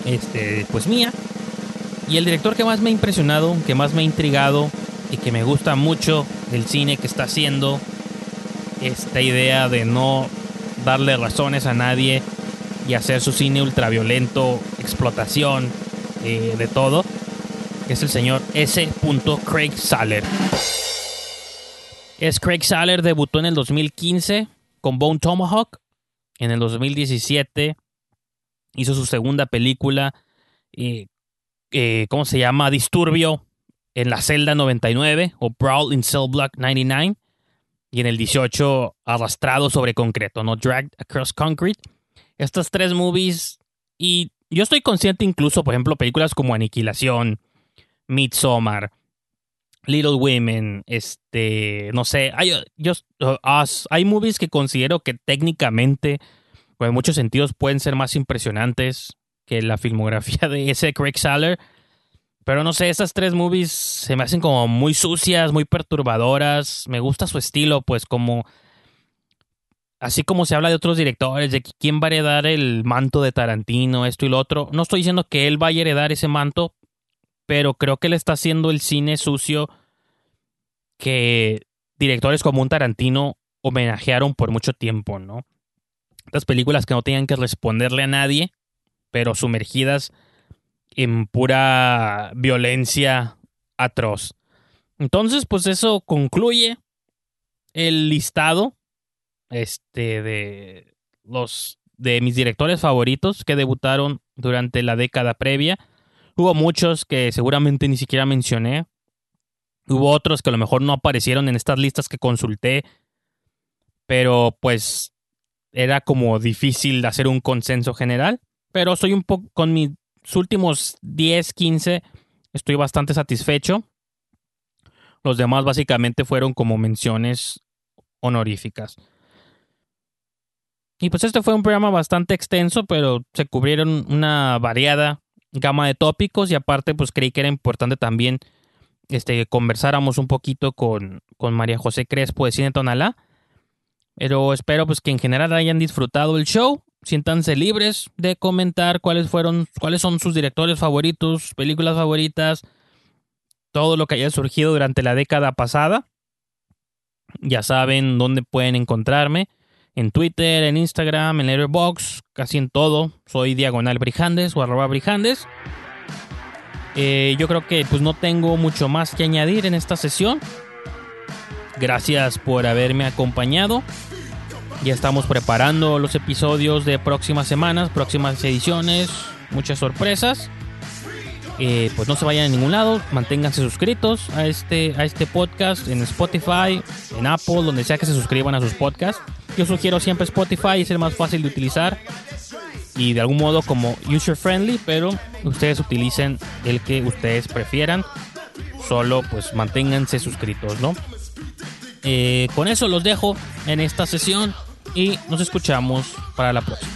este, pues mía. Y el director que más me ha impresionado, que más me ha intrigado y que me gusta mucho del cine que está haciendo, esta idea de no darle razones a nadie y hacer su cine ultraviolento, explotación, eh, de todo, es el señor S. Craig Saller. Es Craig Saller, debutó en el 2015 con Bone Tomahawk. En el 2017 hizo su segunda película, eh, eh, ¿cómo se llama? Disturbio en la celda 99 o Brawl in Cell Block 99 y en el 18 Arrastrado sobre concreto, no Dragged Across Concrete. Estas tres movies y yo estoy consciente incluso, por ejemplo, películas como Aniquilación, Midsommar, Little Women, este, no sé, hay, hay movies que considero que técnicamente, pues en muchos sentidos, pueden ser más impresionantes que la filmografía de ese Craig Saller. Pero no sé, esas tres movies se me hacen como muy sucias, muy perturbadoras. Me gusta su estilo, pues como... Así como se habla de otros directores, de quién va a heredar el manto de Tarantino, esto y lo otro. No estoy diciendo que él vaya a heredar ese manto, pero creo que le está haciendo el cine sucio que directores como un Tarantino homenajearon por mucho tiempo, ¿no? Estas películas que no tenían que responderle a nadie, pero sumergidas en pura violencia atroz. Entonces, pues eso concluye el listado este de los de mis directores favoritos que debutaron durante la década previa. Hubo muchos que seguramente ni siquiera mencioné. Hubo otros que a lo mejor no aparecieron en estas listas que consulté. Pero pues era como difícil hacer un consenso general. Pero soy un poco con mis últimos 10, 15 estoy bastante satisfecho. Los demás básicamente fueron como menciones honoríficas. Y pues este fue un programa bastante extenso, pero se cubrieron una variada gama de tópicos y aparte pues creí que era importante también este, que conversáramos un poquito con, con María José Crespo de Cine Tonalá. Pero espero pues que en general hayan disfrutado el show. Siéntanse libres de comentar cuáles fueron, cuáles son sus directores favoritos, películas favoritas, todo lo que haya surgido durante la década pasada. Ya saben dónde pueden encontrarme en Twitter, en Instagram, en Letterboxd, casi en todo. Soy Diagonal Brijandes o arroba Brijandes. Eh, yo creo que pues no tengo mucho más que añadir en esta sesión. Gracias por haberme acompañado. Ya estamos preparando los episodios de próximas semanas, próximas ediciones, muchas sorpresas. Eh, pues no se vayan a ningún lado, manténganse suscritos a este, a este podcast en Spotify, en Apple, donde sea que se suscriban a sus podcasts. Yo sugiero siempre Spotify, es el más fácil de utilizar y de algún modo como user friendly, pero ustedes utilicen el que ustedes prefieran. Solo pues manténganse suscritos, ¿no? Eh, con eso los dejo en esta sesión y nos escuchamos para la próxima.